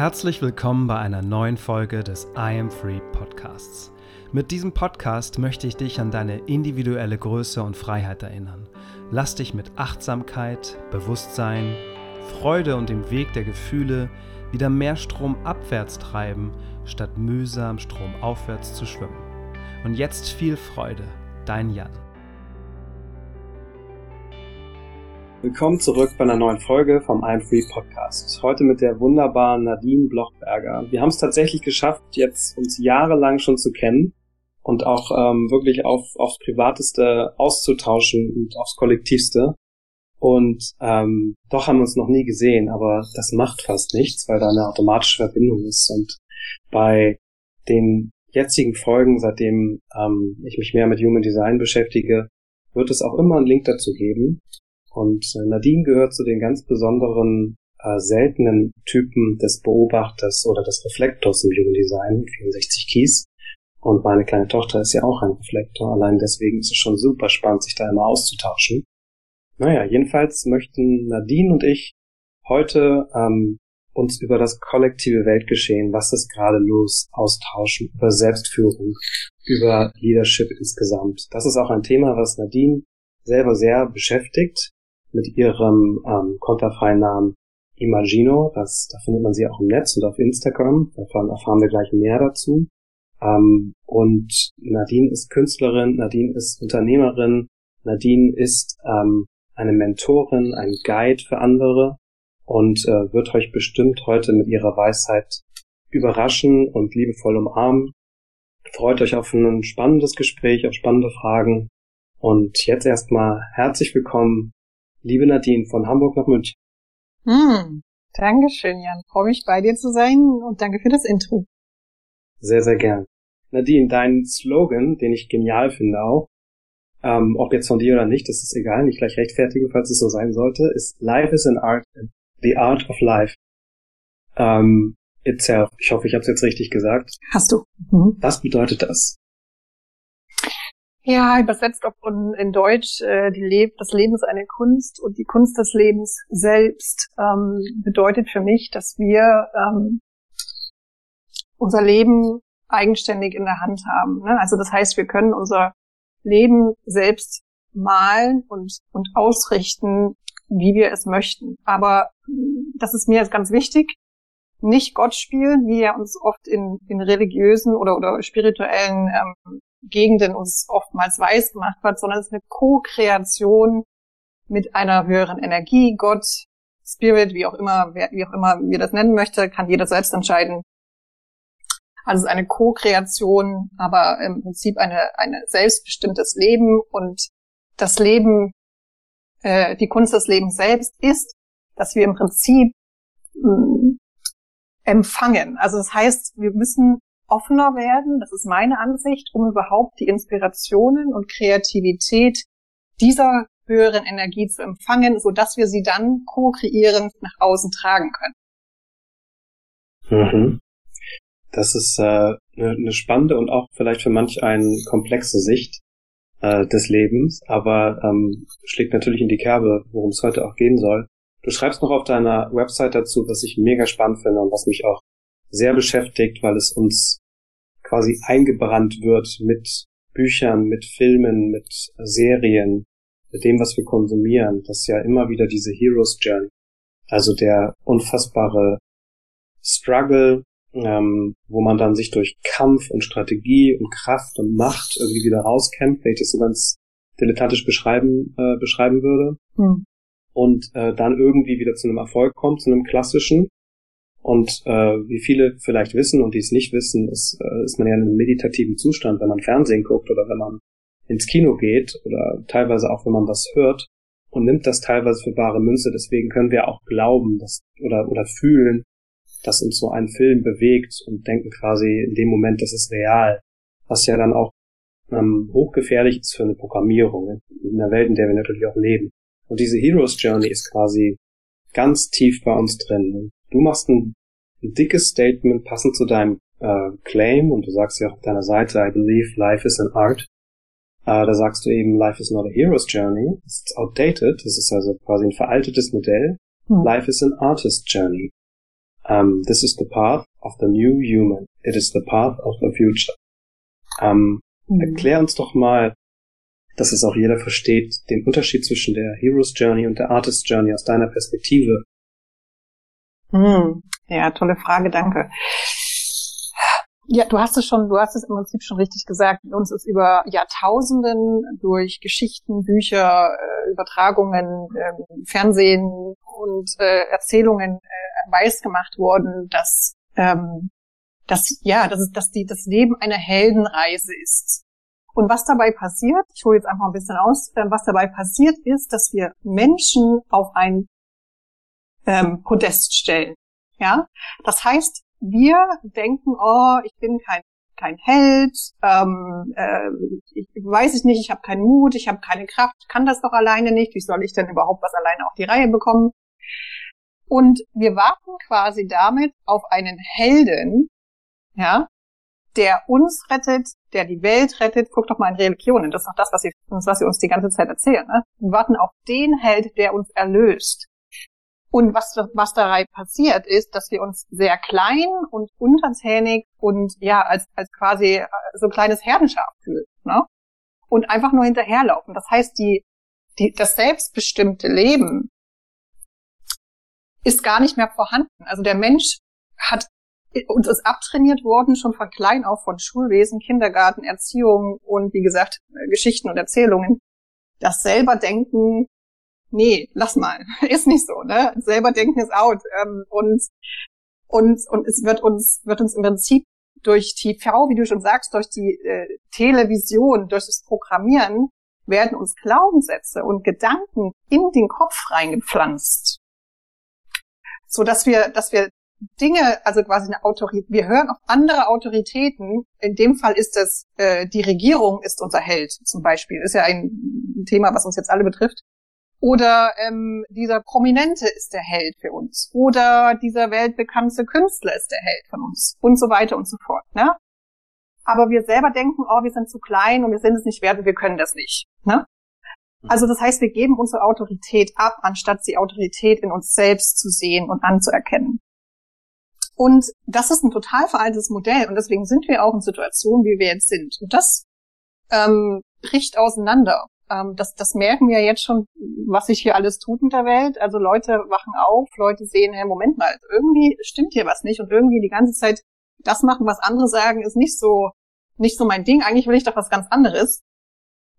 Herzlich willkommen bei einer neuen Folge des I Am Free Podcasts. Mit diesem Podcast möchte ich dich an deine individuelle Größe und Freiheit erinnern. Lass dich mit Achtsamkeit, Bewusstsein, Freude und dem Weg der Gefühle wieder mehr Strom abwärts treiben, statt mühsam Strom aufwärts zu schwimmen. Und jetzt viel Freude, dein Jan. Willkommen zurück bei einer neuen Folge vom I'm Free Podcast. Heute mit der wunderbaren Nadine Blochberger. Wir haben es tatsächlich geschafft, jetzt uns jahrelang schon zu kennen und auch ähm, wirklich auf, aufs Privateste auszutauschen und aufs Kollektivste. Und ähm, doch haben wir uns noch nie gesehen, aber das macht fast nichts, weil da eine automatische Verbindung ist. Und bei den jetzigen Folgen, seitdem ähm, ich mich mehr mit Human Design beschäftige, wird es auch immer einen Link dazu geben. Und äh, Nadine gehört zu den ganz besonderen, äh, seltenen Typen des Beobachters oder des Reflektors im Human Design, 64 Keys. Und meine kleine Tochter ist ja auch ein Reflektor. Allein deswegen ist es schon super spannend, sich da immer auszutauschen. Naja, jedenfalls möchten Nadine und ich heute ähm, uns über das kollektive Weltgeschehen, was ist gerade los, austauschen, über Selbstführung, über Leadership insgesamt. Das ist auch ein Thema, was Nadine selber sehr beschäftigt mit ihrem ähm, konterfreien Namen Imagino. Das, da findet man sie auch im Netz und auf Instagram. Da erfahren wir gleich mehr dazu. Ähm, und Nadine ist Künstlerin, Nadine ist Unternehmerin, Nadine ist ähm, eine Mentorin, ein Guide für andere und äh, wird euch bestimmt heute mit ihrer Weisheit überraschen und liebevoll umarmen. Freut euch auf ein spannendes Gespräch, auf spannende Fragen. Und jetzt erstmal herzlich willkommen Liebe Nadine, von Hamburg nach München. Hm, Dankeschön, Jan. Freue mich bei dir zu sein und danke für das Intro. Sehr, sehr gern. Nadine, dein Slogan, den ich genial finde auch, ähm, ob jetzt von dir oder nicht, das ist egal, nicht gleich rechtfertigen, falls es so sein sollte, ist Life is an Art, the art of life ähm, itself. Ich hoffe, ich habe es jetzt richtig gesagt. Hast du. Mhm. Was bedeutet das? Ja, übersetzt auf in Deutsch, äh, die Leb das Leben ist eine Kunst und die Kunst des Lebens selbst ähm, bedeutet für mich, dass wir ähm, unser Leben eigenständig in der Hand haben. Ne? Also das heißt, wir können unser Leben selbst malen und, und ausrichten, wie wir es möchten. Aber das ist mir jetzt ganz wichtig, nicht Gott spielen, wie er uns oft in, in religiösen oder, oder spirituellen ähm, Gegenden uns oftmals weiß gemacht wird, sondern es ist eine Co-Kreation mit einer höheren Energie, Gott, Spirit, wie auch immer, wie auch immer wir das nennen möchte, kann jeder selbst entscheiden. Also es ist eine Co-Kreation, aber im Prinzip eine, eine selbstbestimmtes Leben und das Leben, äh, die Kunst des Lebens selbst ist, dass wir im Prinzip mh, mm, empfangen. Also das heißt, wir müssen offener werden, das ist meine Ansicht, um überhaupt die Inspirationen und Kreativität dieser höheren Energie zu empfangen, so dass wir sie dann co-kreierend nach außen tragen können. Mhm. Das ist äh, eine, eine spannende und auch vielleicht für manch eine komplexe Sicht äh, des Lebens, aber ähm, schlägt natürlich in die Kerbe, worum es heute auch gehen soll. Du schreibst noch auf deiner Website dazu, was ich mega spannend finde und was mich auch sehr beschäftigt, weil es uns quasi eingebrannt wird mit Büchern, mit Filmen, mit Serien, mit dem, was wir konsumieren. Das ist ja immer wieder diese Heroes Journey. Also der unfassbare Struggle, ähm, wo man dann sich durch Kampf und Strategie und Kraft und Macht irgendwie wieder rauskämpft, wenn ich das so ganz dilettantisch beschreiben, äh, beschreiben würde. Hm. Und äh, dann irgendwie wieder zu einem Erfolg kommt, zu einem klassischen. Und äh, wie viele vielleicht wissen und die es nicht wissen, ist, äh, ist man ja in einem meditativen Zustand, wenn man Fernsehen guckt oder wenn man ins Kino geht oder teilweise auch, wenn man was hört und nimmt das teilweise für bare Münze. Deswegen können wir auch glauben dass, oder, oder fühlen, dass uns so ein Film bewegt und denken quasi in dem Moment, das ist real. Was ja dann auch ähm, hochgefährlich ist für eine Programmierung in der Welt, in der wir natürlich auch leben. Und diese Heroes Journey ist quasi ganz tief bei uns drin. Du machst ein, ein dickes Statement passend zu deinem äh, Claim und du sagst ja auch auf deiner Seite, I believe life is an art. Äh, da sagst du eben, life is not a hero's journey. It's outdated. Das ist also quasi ein veraltetes Modell. Hm. Life is an artist's journey. Um, this is the path of the new human. It is the path of the future. Um, mhm. Erklär uns doch mal, dass es auch jeder versteht, den Unterschied zwischen der Hero's Journey und der Artist Journey aus deiner Perspektive. Hm. Ja, tolle Frage, danke. Ja, du hast es schon, du hast es im Prinzip schon richtig gesagt. Uns ist über Jahrtausenden durch Geschichten, Bücher, äh, Übertragungen, äh, Fernsehen und äh, Erzählungen äh, weiß gemacht worden, dass ähm, dass ja, dass, es, dass die das Leben eine Heldenreise ist. Und was dabei passiert, ich hole jetzt einfach ein bisschen aus, äh, was dabei passiert ist, dass wir Menschen auf ein ähm, Podest stellen. Ja, das heißt, wir denken, oh, ich bin kein kein Held, ähm, äh, ich, weiß ich nicht, ich habe keinen Mut, ich habe keine Kraft, kann das doch alleine nicht, wie soll ich denn überhaupt was alleine auf die Reihe bekommen? Und wir warten quasi damit auf einen Helden, ja, der uns rettet, der die Welt rettet. Guck doch mal in Religionen, das ist doch das, was sie, was sie uns die ganze Zeit erzählen. Ne? Wir warten auf den Held, der uns erlöst. Und was, was dabei passiert, ist, dass wir uns sehr klein und untertänig und ja, als, als quasi äh, so ein kleines Herdenschaf fühlen. Ne? Und einfach nur hinterherlaufen. Das heißt, die, die, das selbstbestimmte Leben ist gar nicht mehr vorhanden. Also der Mensch hat uns ist abtrainiert worden, schon von klein auf von Schulwesen, Kindergarten, Erziehung und wie gesagt, Geschichten und Erzählungen. Das selber denken nee, lass mal, ist nicht so, ne? Selber denken ist out. Ähm, und, und, und es wird uns, wird uns im Prinzip durch TV, wie du schon sagst, durch die äh, Television, durch das Programmieren, werden uns Glaubenssätze und Gedanken in den Kopf reingepflanzt. So dass wir, dass wir Dinge, also quasi eine Autorität, wir hören auf andere Autoritäten. In dem Fall ist es, äh, die Regierung ist unser Held zum Beispiel. Ist ja ein Thema, was uns jetzt alle betrifft. Oder ähm, dieser Prominente ist der Held für uns. Oder dieser weltbekannte Künstler ist der Held von uns. Und so weiter und so fort. Ne? Aber wir selber denken, oh, wir sind zu klein und wir sind es nicht wert und wir können das nicht. Ne? Mhm. Also das heißt, wir geben unsere Autorität ab, anstatt die Autorität in uns selbst zu sehen und anzuerkennen. Und das ist ein total veraltetes Modell und deswegen sind wir auch in Situationen, wie wir jetzt sind. Und das ähm, bricht auseinander. Ähm, das, das merken wir jetzt schon, was sich hier alles tut in der Welt. Also Leute wachen auf, Leute sehen, hey, Moment mal, irgendwie stimmt hier was nicht und irgendwie die ganze Zeit das machen, was andere sagen, ist nicht so, nicht so mein Ding. Eigentlich will ich doch was ganz anderes.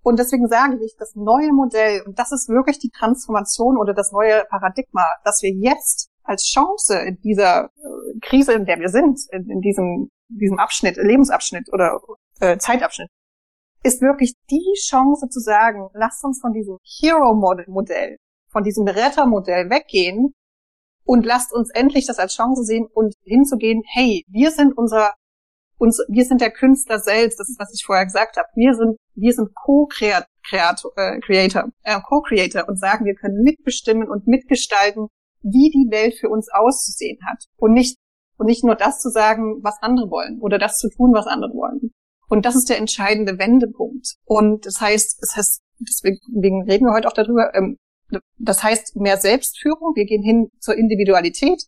Und deswegen sage ich, das neue Modell, und das ist wirklich die Transformation oder das neue Paradigma, dass wir jetzt als Chance in dieser äh, Krise, in der wir sind, in, in diesem, diesem Abschnitt, Lebensabschnitt oder äh, Zeitabschnitt, ist wirklich die Chance zu sagen, lasst uns von diesem Hero-Modell, von diesem Rettermodell weggehen und lasst uns endlich das als Chance sehen und hinzugehen, hey, wir sind unser, uns, wir sind der Künstler selbst, das ist, was ich vorher gesagt habe. Wir sind, wir sind Co-Creator, äh, Creator, äh, Co-Creator und sagen, wir können mitbestimmen und mitgestalten, wie die Welt für uns auszusehen hat. Und nicht, und nicht nur das zu sagen, was andere wollen oder das zu tun, was andere wollen. Und das ist der entscheidende Wendepunkt. Und das heißt, es heißt, deswegen reden wir heute auch darüber, ähm, das heißt mehr Selbstführung. Wir gehen hin zur Individualität.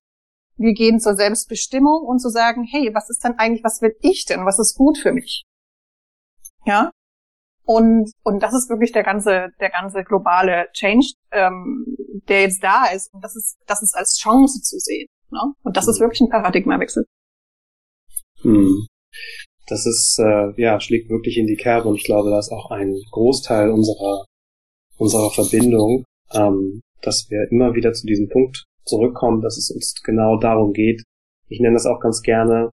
Wir gehen zur Selbstbestimmung und zu sagen, hey, was ist denn eigentlich, was will ich denn? Was ist gut für mich? Ja. Und, und das ist wirklich der ganze, der ganze globale Change, ähm, der jetzt da ist. Und das ist, das ist als Chance zu sehen. Ne? Und das ist wirklich ein Paradigmawechsel. Hm das ist, äh, ja, schlägt wirklich in die Kerbe und ich glaube, da ist auch ein Großteil unserer, unserer Verbindung, ähm, dass wir immer wieder zu diesem Punkt zurückkommen, dass es uns genau darum geht. Ich nenne das auch ganz gerne,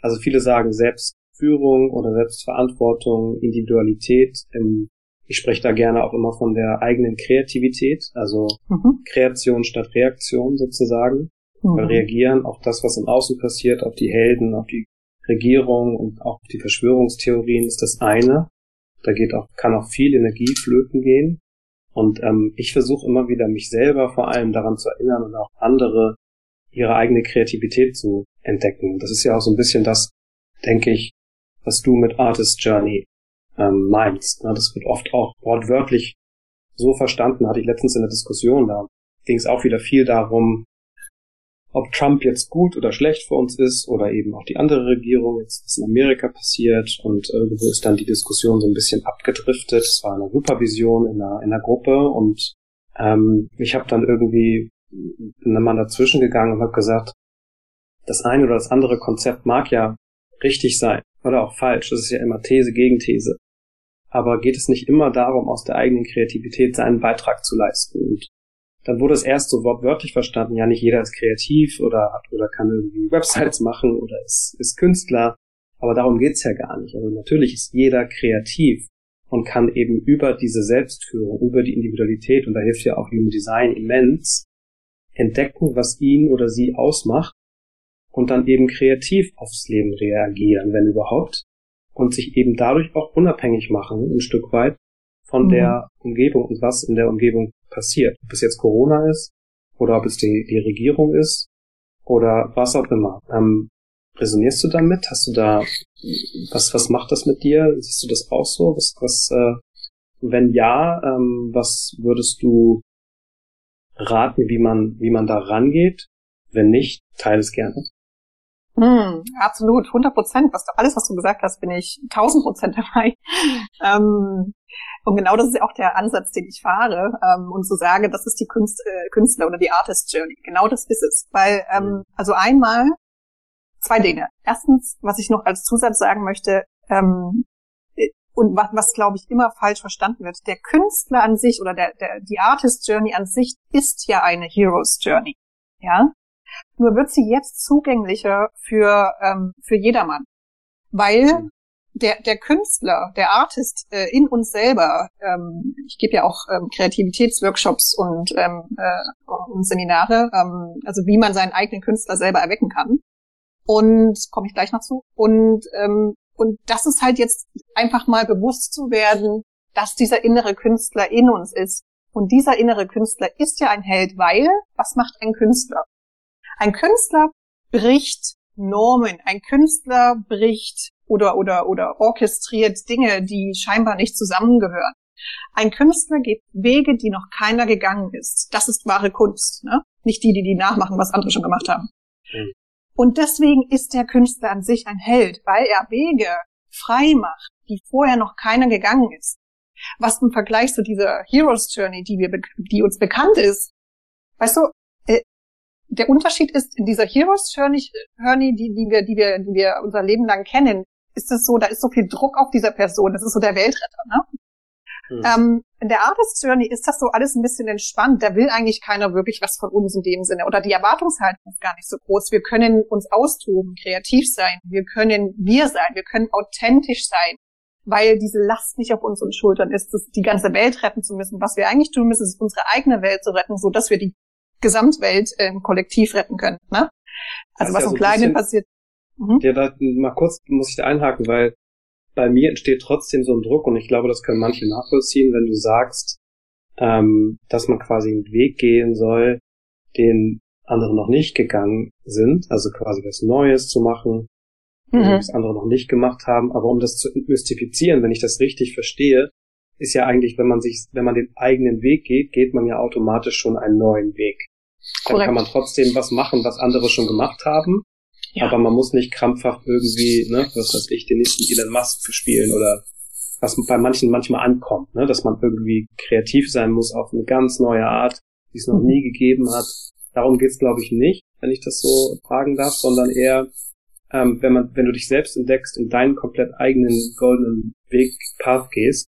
also viele sagen Selbstführung oder Selbstverantwortung, Individualität. Ähm, ich spreche da gerne auch immer von der eigenen Kreativität, also mhm. Kreation statt Reaktion sozusagen. Mhm. Weil reagieren auf das, was im Außen passiert, auf die Helden, auf die Regierung und auch die Verschwörungstheorien ist das eine. Da geht auch, kann auch viel Energie flöten gehen. Und ähm, ich versuche immer wieder, mich selber vor allem daran zu erinnern und auch andere ihre eigene Kreativität zu entdecken. Das ist ja auch so ein bisschen das, denke ich, was du mit Artist Journey ähm, meinst. Das wird oft auch wortwörtlich so verstanden, hatte ich letztens in der Diskussion, da ging es auch wieder viel darum, ob Trump jetzt gut oder schlecht für uns ist oder eben auch die andere Regierung, jetzt was in Amerika passiert und irgendwo ist dann die Diskussion so ein bisschen abgedriftet. Es war eine Supervision in einer, in einer Gruppe und ähm, ich habe dann irgendwie mal dazwischen gegangen und habe gesagt, das eine oder das andere Konzept mag ja richtig sein oder auch falsch. Das ist ja immer These gegen These. Aber geht es nicht immer darum, aus der eigenen Kreativität seinen Beitrag zu leisten? Und dann wurde es erst so wortwörtlich verstanden, ja, nicht jeder ist kreativ oder hat oder kann irgendwie Websites machen oder ist, ist Künstler. Aber darum geht's ja gar nicht. Also natürlich ist jeder kreativ und kann eben über diese Selbstführung, über die Individualität, und da hilft ja auch Human Design immens, entdecken, was ihn oder sie ausmacht und dann eben kreativ aufs Leben reagieren, wenn überhaupt, und sich eben dadurch auch unabhängig machen, ein Stück weit von mhm. der Umgebung und was in der Umgebung passiert. Ob es jetzt Corona ist oder ob es die, die Regierung ist oder was auch immer. Ähm, resonierst du damit? Hast du da was was macht das mit dir? Siehst du das auch so? Was was äh, wenn ja, ähm, was würdest du raten, wie man wie man da rangeht? Wenn nicht, teile es gerne. Mm, absolut, 100 Prozent. Was du, alles, was du gesagt hast, bin ich 1000 Prozent dabei. Ähm, und genau das ist ja auch der Ansatz, den ich fahre ähm, und so sage, das ist die Künst, äh, Künstler oder die Artist Journey. Genau das ist es. Weil, ähm, mhm. also einmal zwei Dinge. Erstens, was ich noch als Zusatz sagen möchte, ähm, äh, und was, was glaube ich immer falsch verstanden wird, der Künstler an sich oder der, der, die Artist Journey an sich ist ja eine Heroes Journey. Ja, nur wird sie jetzt zugänglicher für, ähm, für jedermann. Weil mhm. Der, der Künstler, der Artist äh, in uns selber, ähm, ich gebe ja auch ähm, Kreativitätsworkshops und, ähm, äh, und Seminare, ähm, also wie man seinen eigenen Künstler selber erwecken kann. Und komme ich gleich noch zu. Und, ähm, und das ist halt jetzt einfach mal bewusst zu werden, dass dieser innere Künstler in uns ist. Und dieser innere Künstler ist ja ein Held, weil was macht ein Künstler? Ein Künstler bricht Normen. Ein Künstler bricht oder, oder, oder orchestriert Dinge, die scheinbar nicht zusammengehören. Ein Künstler geht Wege, die noch keiner gegangen ist. Das ist wahre Kunst, ne? Nicht die, die die nachmachen, was andere schon gemacht haben. Mhm. Und deswegen ist der Künstler an sich ein Held, weil er Wege frei macht, die vorher noch keiner gegangen ist. Was im Vergleich zu dieser Heroes Journey, die wir, die uns bekannt ist, weißt du, der Unterschied ist in dieser Heroes Journey, Journey die, die wir, die wir, die wir unser Leben lang kennen, ist es so, da ist so viel Druck auf dieser Person. Das ist so der Weltretter, ne? Mhm. Ähm, in der Artist Journey ist das so alles ein bisschen entspannt. Da will eigentlich keiner wirklich was von uns in dem Sinne. Oder die Erwartungshaltung ist gar nicht so groß. Wir können uns austoben, kreativ sein. Wir können wir sein. Wir können authentisch sein. Weil diese Last nicht auf unseren Schultern ist, die ganze Welt retten zu müssen. Was wir eigentlich tun müssen, ist unsere eigene Welt zu retten, so dass wir die Gesamtwelt ähm, kollektiv retten können. Ne? Also was ja im so Kleinen passiert. Mhm. Ja, da mal kurz muss ich da einhaken, weil bei mir entsteht trotzdem so ein Druck und ich glaube, das können manche nachvollziehen, wenn du sagst, ähm, dass man quasi einen Weg gehen soll, den andere noch nicht gegangen sind, also quasi was Neues zu machen, mhm. was andere noch nicht gemacht haben. Aber um das zu mystifizieren, wenn ich das richtig verstehe, ist ja eigentlich, wenn man sich, wenn man den eigenen Weg geht, geht man ja automatisch schon einen neuen Weg. Dann Korrekt. kann man trotzdem was machen, was andere schon gemacht haben. Ja. Aber man muss nicht krampfhaft irgendwie, ne, was weiß ich, den nächsten Elon Musk spielen oder was bei manchen manchmal ankommt, ne, dass man irgendwie kreativ sein muss auf eine ganz neue Art, die es noch mhm. nie gegeben hat. Darum geht's, glaube ich, nicht, wenn ich das so fragen darf, sondern eher, ähm, wenn man, wenn du dich selbst entdeckst und deinen komplett eigenen goldenen Weg, Path gehst,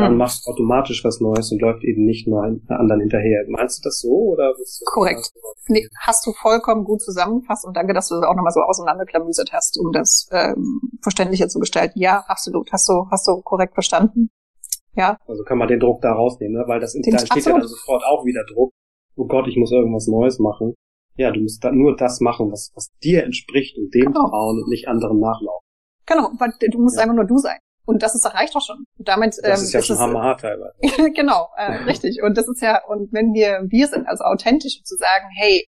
dann hm. machst du automatisch was Neues und läuft eben nicht nur anderen hinterher. Meinst du das so oder? Korrekt. Nee, hast du vollkommen gut zusammengefasst und danke, dass du das auch nochmal so auseinanderklamüsert hast, um das ähm, verständlicher zu gestalten. Ja, absolut. Hast du, hast du korrekt verstanden. Ja. Also kann man den Druck da rausnehmen, ne? weil das da entsteht absolut. ja dann sofort auch wieder Druck. Oh Gott, ich muss irgendwas Neues machen. Ja, du musst da nur das machen, was, was dir entspricht und dem genau. trauen und nicht anderen nachlaufen. Genau, weil du musst ja. einfach nur du sein. Und das ist, das reicht doch schon. Und damit, das ähm, ist ja schon hammerhart teilweise. genau, äh, richtig. Und das ist ja, und wenn wir wir sind, also authentisch zu sagen, hey,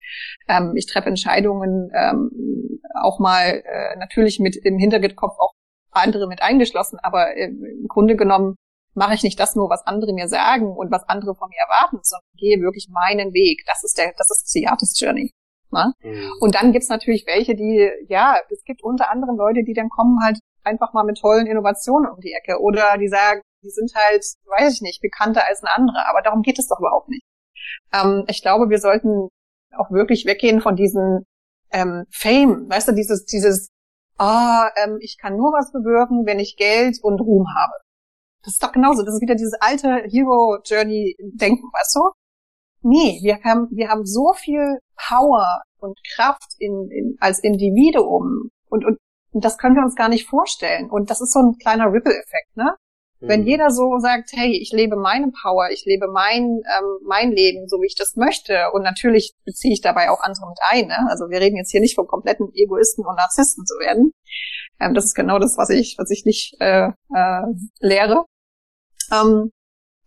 ähm, ich treffe Entscheidungen ähm, auch mal äh, natürlich mit im Hinterkopf auch andere mit eingeschlossen, aber äh, im Grunde genommen mache ich nicht das nur, was andere mir sagen und was andere von mir erwarten, sondern gehe wirklich meinen Weg. Das ist der, das ist die Artist Journey. Ne? Mhm. Und dann gibt's natürlich welche, die, ja, es gibt unter anderem Leute, die dann kommen halt einfach mal mit tollen Innovationen um die Ecke. Oder die sagen, die sind halt, weiß ich nicht, bekannter als eine andere. Aber darum geht es doch überhaupt nicht. Ähm, ich glaube, wir sollten auch wirklich weggehen von diesen ähm, Fame, weißt du, dieses, dieses, ah, ähm, ich kann nur was bewirken, wenn ich Geld und Ruhm habe. Das ist doch genauso. Das ist wieder dieses alte Hero Journey Denken, weißt du? Nee, wir haben, wir haben so viel Power und Kraft in, in, als Individuum und, und, und das können wir uns gar nicht vorstellen. Und das ist so ein kleiner Ripple-Effekt, ne? Wenn mhm. jeder so sagt, hey, ich lebe meine Power, ich lebe mein, ähm, mein Leben, so wie ich das möchte, und natürlich beziehe ich dabei auch andere mit ein. Ne? Also wir reden jetzt hier nicht von kompletten Egoisten und Narzissten zu werden. Ähm, das ist genau das, was ich, was ich nicht äh, äh, lehre. Ähm,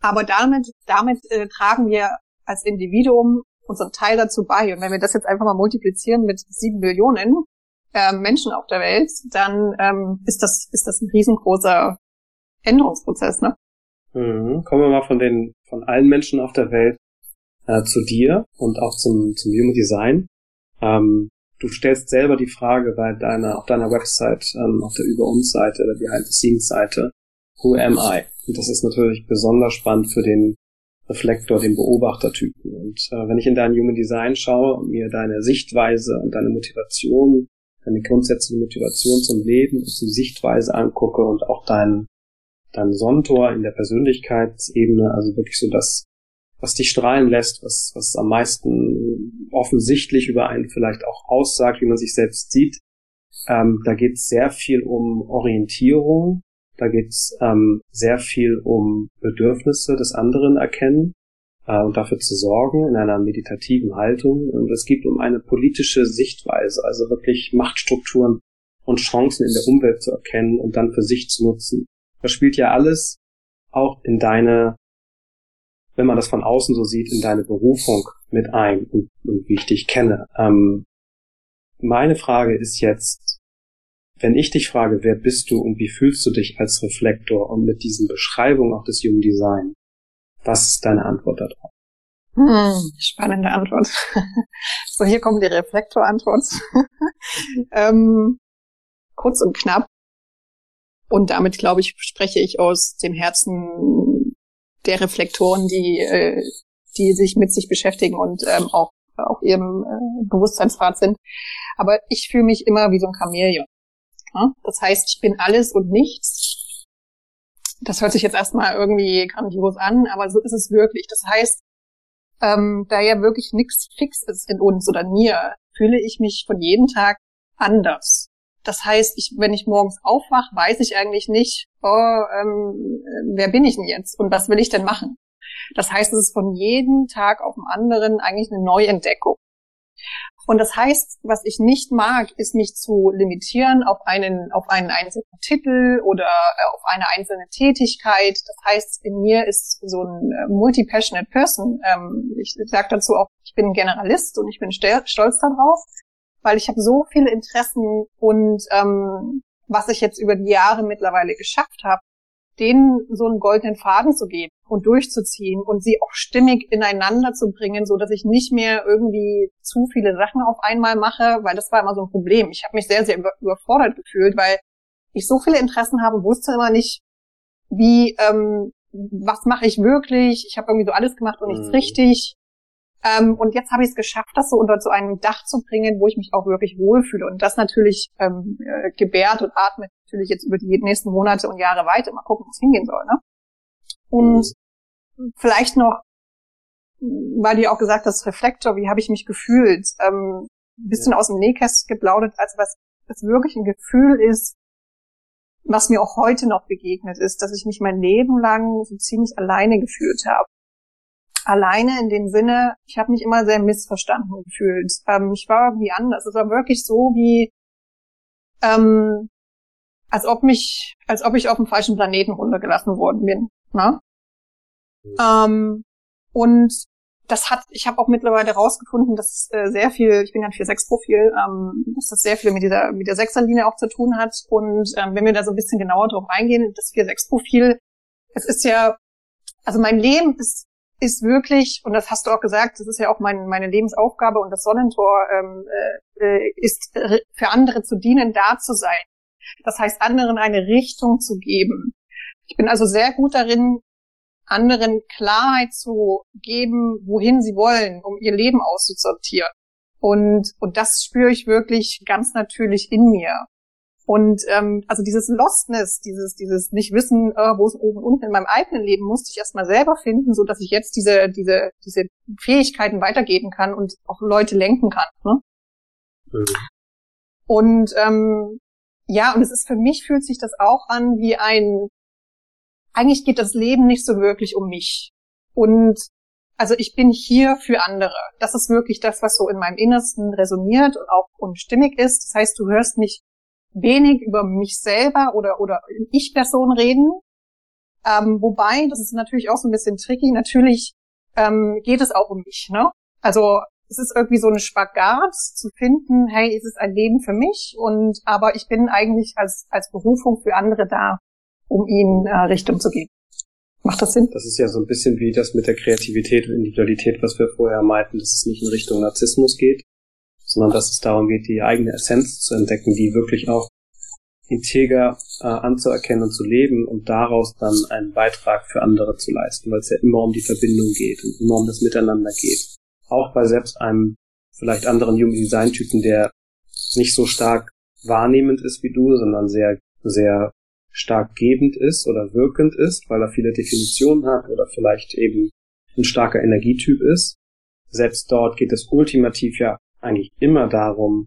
aber damit, damit äh, tragen wir als Individuum unseren Teil dazu bei. Und wenn wir das jetzt einfach mal multiplizieren mit sieben Millionen äh, Menschen auf der Welt, dann ähm, ist das ist das ein riesengroßer Änderungsprozess, ne? Mhm. Kommen wir mal von den, von allen Menschen auf der Welt äh, zu dir und auch zum, zum Human Design. Ähm, du stellst selber die Frage bei deiner, auf deiner Website, ähm, auf der Über uns Seite, der Behind the Scenes Seite, Who am I? Und das ist natürlich besonders spannend für den Reflektor, den Beobachtertypen. Und äh, wenn ich in dein Human Design schaue und mir deine Sichtweise und deine Motivation, deine grundsätzliche Motivation zum Leben zur Sichtweise angucke und auch dein dann Sontor in der Persönlichkeitsebene, also wirklich so das, was dich strahlen lässt, was, was am meisten offensichtlich über einen vielleicht auch aussagt, wie man sich selbst sieht. Ähm, da geht es sehr viel um Orientierung, da geht es ähm, sehr viel um Bedürfnisse des anderen erkennen äh, und dafür zu sorgen in einer meditativen Haltung. Und es geht um eine politische Sichtweise, also wirklich Machtstrukturen und Chancen in der Umwelt zu erkennen und dann für sich zu nutzen. Das spielt ja alles auch in deine, wenn man das von außen so sieht, in deine Berufung mit ein und, und wie ich dich kenne. Ähm, meine Frage ist jetzt, wenn ich dich frage, wer bist du und wie fühlst du dich als Reflektor und mit diesen Beschreibungen auch des Human Design, was ist deine Antwort darauf? Hm, spannende Antwort. so, hier kommt die Reflektorantwort. ähm, kurz und knapp. Und damit, glaube ich, spreche ich aus dem Herzen der Reflektoren, die, äh, die sich mit sich beschäftigen und ähm, auch auf ihrem äh, Bewusstseinsfahrt sind. Aber ich fühle mich immer wie so ein Chamäleon. Ja? Das heißt, ich bin alles und nichts. Das hört sich jetzt erstmal irgendwie grandios an, aber so ist es wirklich. Das heißt, ähm, da ja wirklich nichts fix ist in uns oder mir, fühle ich mich von jedem Tag anders. Das heißt, ich, wenn ich morgens aufwache, weiß ich eigentlich nicht, oh, ähm, wer bin ich denn jetzt und was will ich denn machen? Das heißt, es ist von jedem Tag auf den anderen eigentlich eine Neuentdeckung. Und das heißt, was ich nicht mag, ist mich zu limitieren auf einen, auf einen einzelnen Titel oder äh, auf eine einzelne Tätigkeit. Das heißt, in mir ist so ein äh, multi-passionate person. Ähm, ich sage dazu auch, ich bin Generalist und ich bin stolz darauf weil ich habe so viele Interessen und ähm, was ich jetzt über die Jahre mittlerweile geschafft habe, denen so einen goldenen Faden zu geben und durchzuziehen und sie auch stimmig ineinander zu bringen, so dass ich nicht mehr irgendwie zu viele Sachen auf einmal mache, weil das war immer so ein Problem. Ich habe mich sehr, sehr überfordert gefühlt, weil ich so viele Interessen habe, wusste immer nicht, wie, ähm, was mache ich wirklich. Ich habe irgendwie so alles gemacht und nichts mhm. richtig. Ähm, und jetzt habe ich es geschafft, das so unter so einem Dach zu bringen, wo ich mich auch wirklich wohlfühle. Und das natürlich ähm, äh, gebärt und atmet natürlich jetzt über die nächsten Monate und Jahre weiter. Mal gucken, wo es hingehen soll. Ne? Und mhm. vielleicht noch, weil du ja auch gesagt hast, Reflektor, wie habe ich mich gefühlt? Ähm, ein bisschen ja. aus dem Nähkästchen geplaudert, also was, was wirklich ein Gefühl ist, was mir auch heute noch begegnet ist, dass ich mich mein Leben lang so ziemlich alleine gefühlt habe alleine in dem Sinne, ich habe mich immer sehr missverstanden gefühlt. Ähm, ich war irgendwie anders. Es war wirklich so wie, ähm, als ob mich, als ob ich auf dem falschen Planeten runtergelassen worden bin. Ne? Ähm, und das hat, ich habe auch mittlerweile rausgefunden, dass äh, sehr viel, ich bin ja ein 4-6-Profil, ähm, dass das sehr viel mit dieser, mit der Sechserlinie auch zu tun hat. Und ähm, wenn wir da so ein bisschen genauer drauf eingehen, das 4-6-Profil, es ist ja, also mein Leben ist ist wirklich, und das hast du auch gesagt, das ist ja auch mein, meine Lebensaufgabe und das Sonnentor ähm, äh, ist für andere zu dienen, da zu sein. Das heißt, anderen eine Richtung zu geben. Ich bin also sehr gut darin, anderen Klarheit zu geben, wohin sie wollen, um ihr Leben auszusortieren. Und, und das spüre ich wirklich ganz natürlich in mir. Und ähm, also dieses Lostness, dieses, dieses Nicht-Wissen, äh, wo es oben und unten in meinem eigenen Leben, musste ich erstmal selber finden, so dass ich jetzt diese, diese, diese Fähigkeiten weitergeben kann und auch Leute lenken kann. Ne? Mhm. Und ähm, ja, und es ist für mich fühlt sich das auch an wie ein, eigentlich geht das Leben nicht so wirklich um mich. Und also ich bin hier für andere. Das ist wirklich das, was so in meinem Innersten resoniert und auch unstimmig ist. Das heißt, du hörst nicht wenig über mich selber oder, oder Ich-Person reden. Ähm, wobei, das ist natürlich auch so ein bisschen tricky, natürlich ähm, geht es auch um mich. Ne? Also es ist irgendwie so eine Spagat zu finden, hey, es ist ein Leben für mich und aber ich bin eigentlich als, als Berufung für andere da, um ihnen äh, Richtung zu geben. Macht das Sinn? Das ist ja so ein bisschen wie das mit der Kreativität und Individualität, was wir vorher meinten, dass es nicht in Richtung Narzissmus geht, sondern dass es darum geht, die eigene Essenz zu entdecken, die wirklich auch integer äh, anzuerkennen und zu leben und daraus dann einen Beitrag für andere zu leisten, weil es ja immer um die Verbindung geht und immer um das Miteinander geht auch bei selbst einem vielleicht anderen Human Design Typen, der nicht so stark wahrnehmend ist wie du, sondern sehr, sehr stark gebend ist oder wirkend ist, weil er viele Definitionen hat oder vielleicht eben ein starker Energietyp ist. Selbst dort geht es ultimativ ja eigentlich immer darum,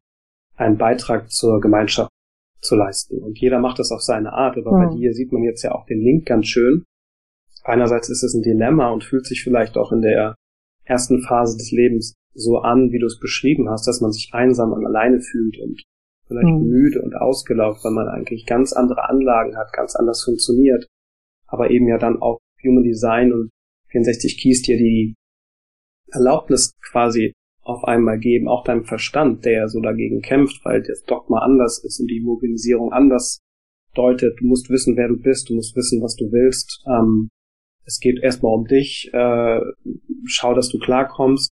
einen Beitrag zur Gemeinschaft zu leisten. Und jeder macht das auf seine Art, aber mhm. bei dir sieht man jetzt ja auch den Link ganz schön. Einerseits ist es ein Dilemma und fühlt sich vielleicht auch in der ersten Phase des Lebens so an, wie du es beschrieben hast, dass man sich einsam und alleine fühlt und vielleicht mhm. müde und ausgelaugt, weil man eigentlich ganz andere Anlagen hat, ganz anders funktioniert. Aber eben ja dann auch Human Design und 64 Keys dir die Erlaubnis quasi auf einmal geben, auch deinem Verstand, der ja so dagegen kämpft, weil das Dogma anders ist und die Mobilisierung anders deutet. Du musst wissen, wer du bist, du musst wissen, was du willst. Ähm, es geht erstmal um dich, äh, schau, dass du klarkommst,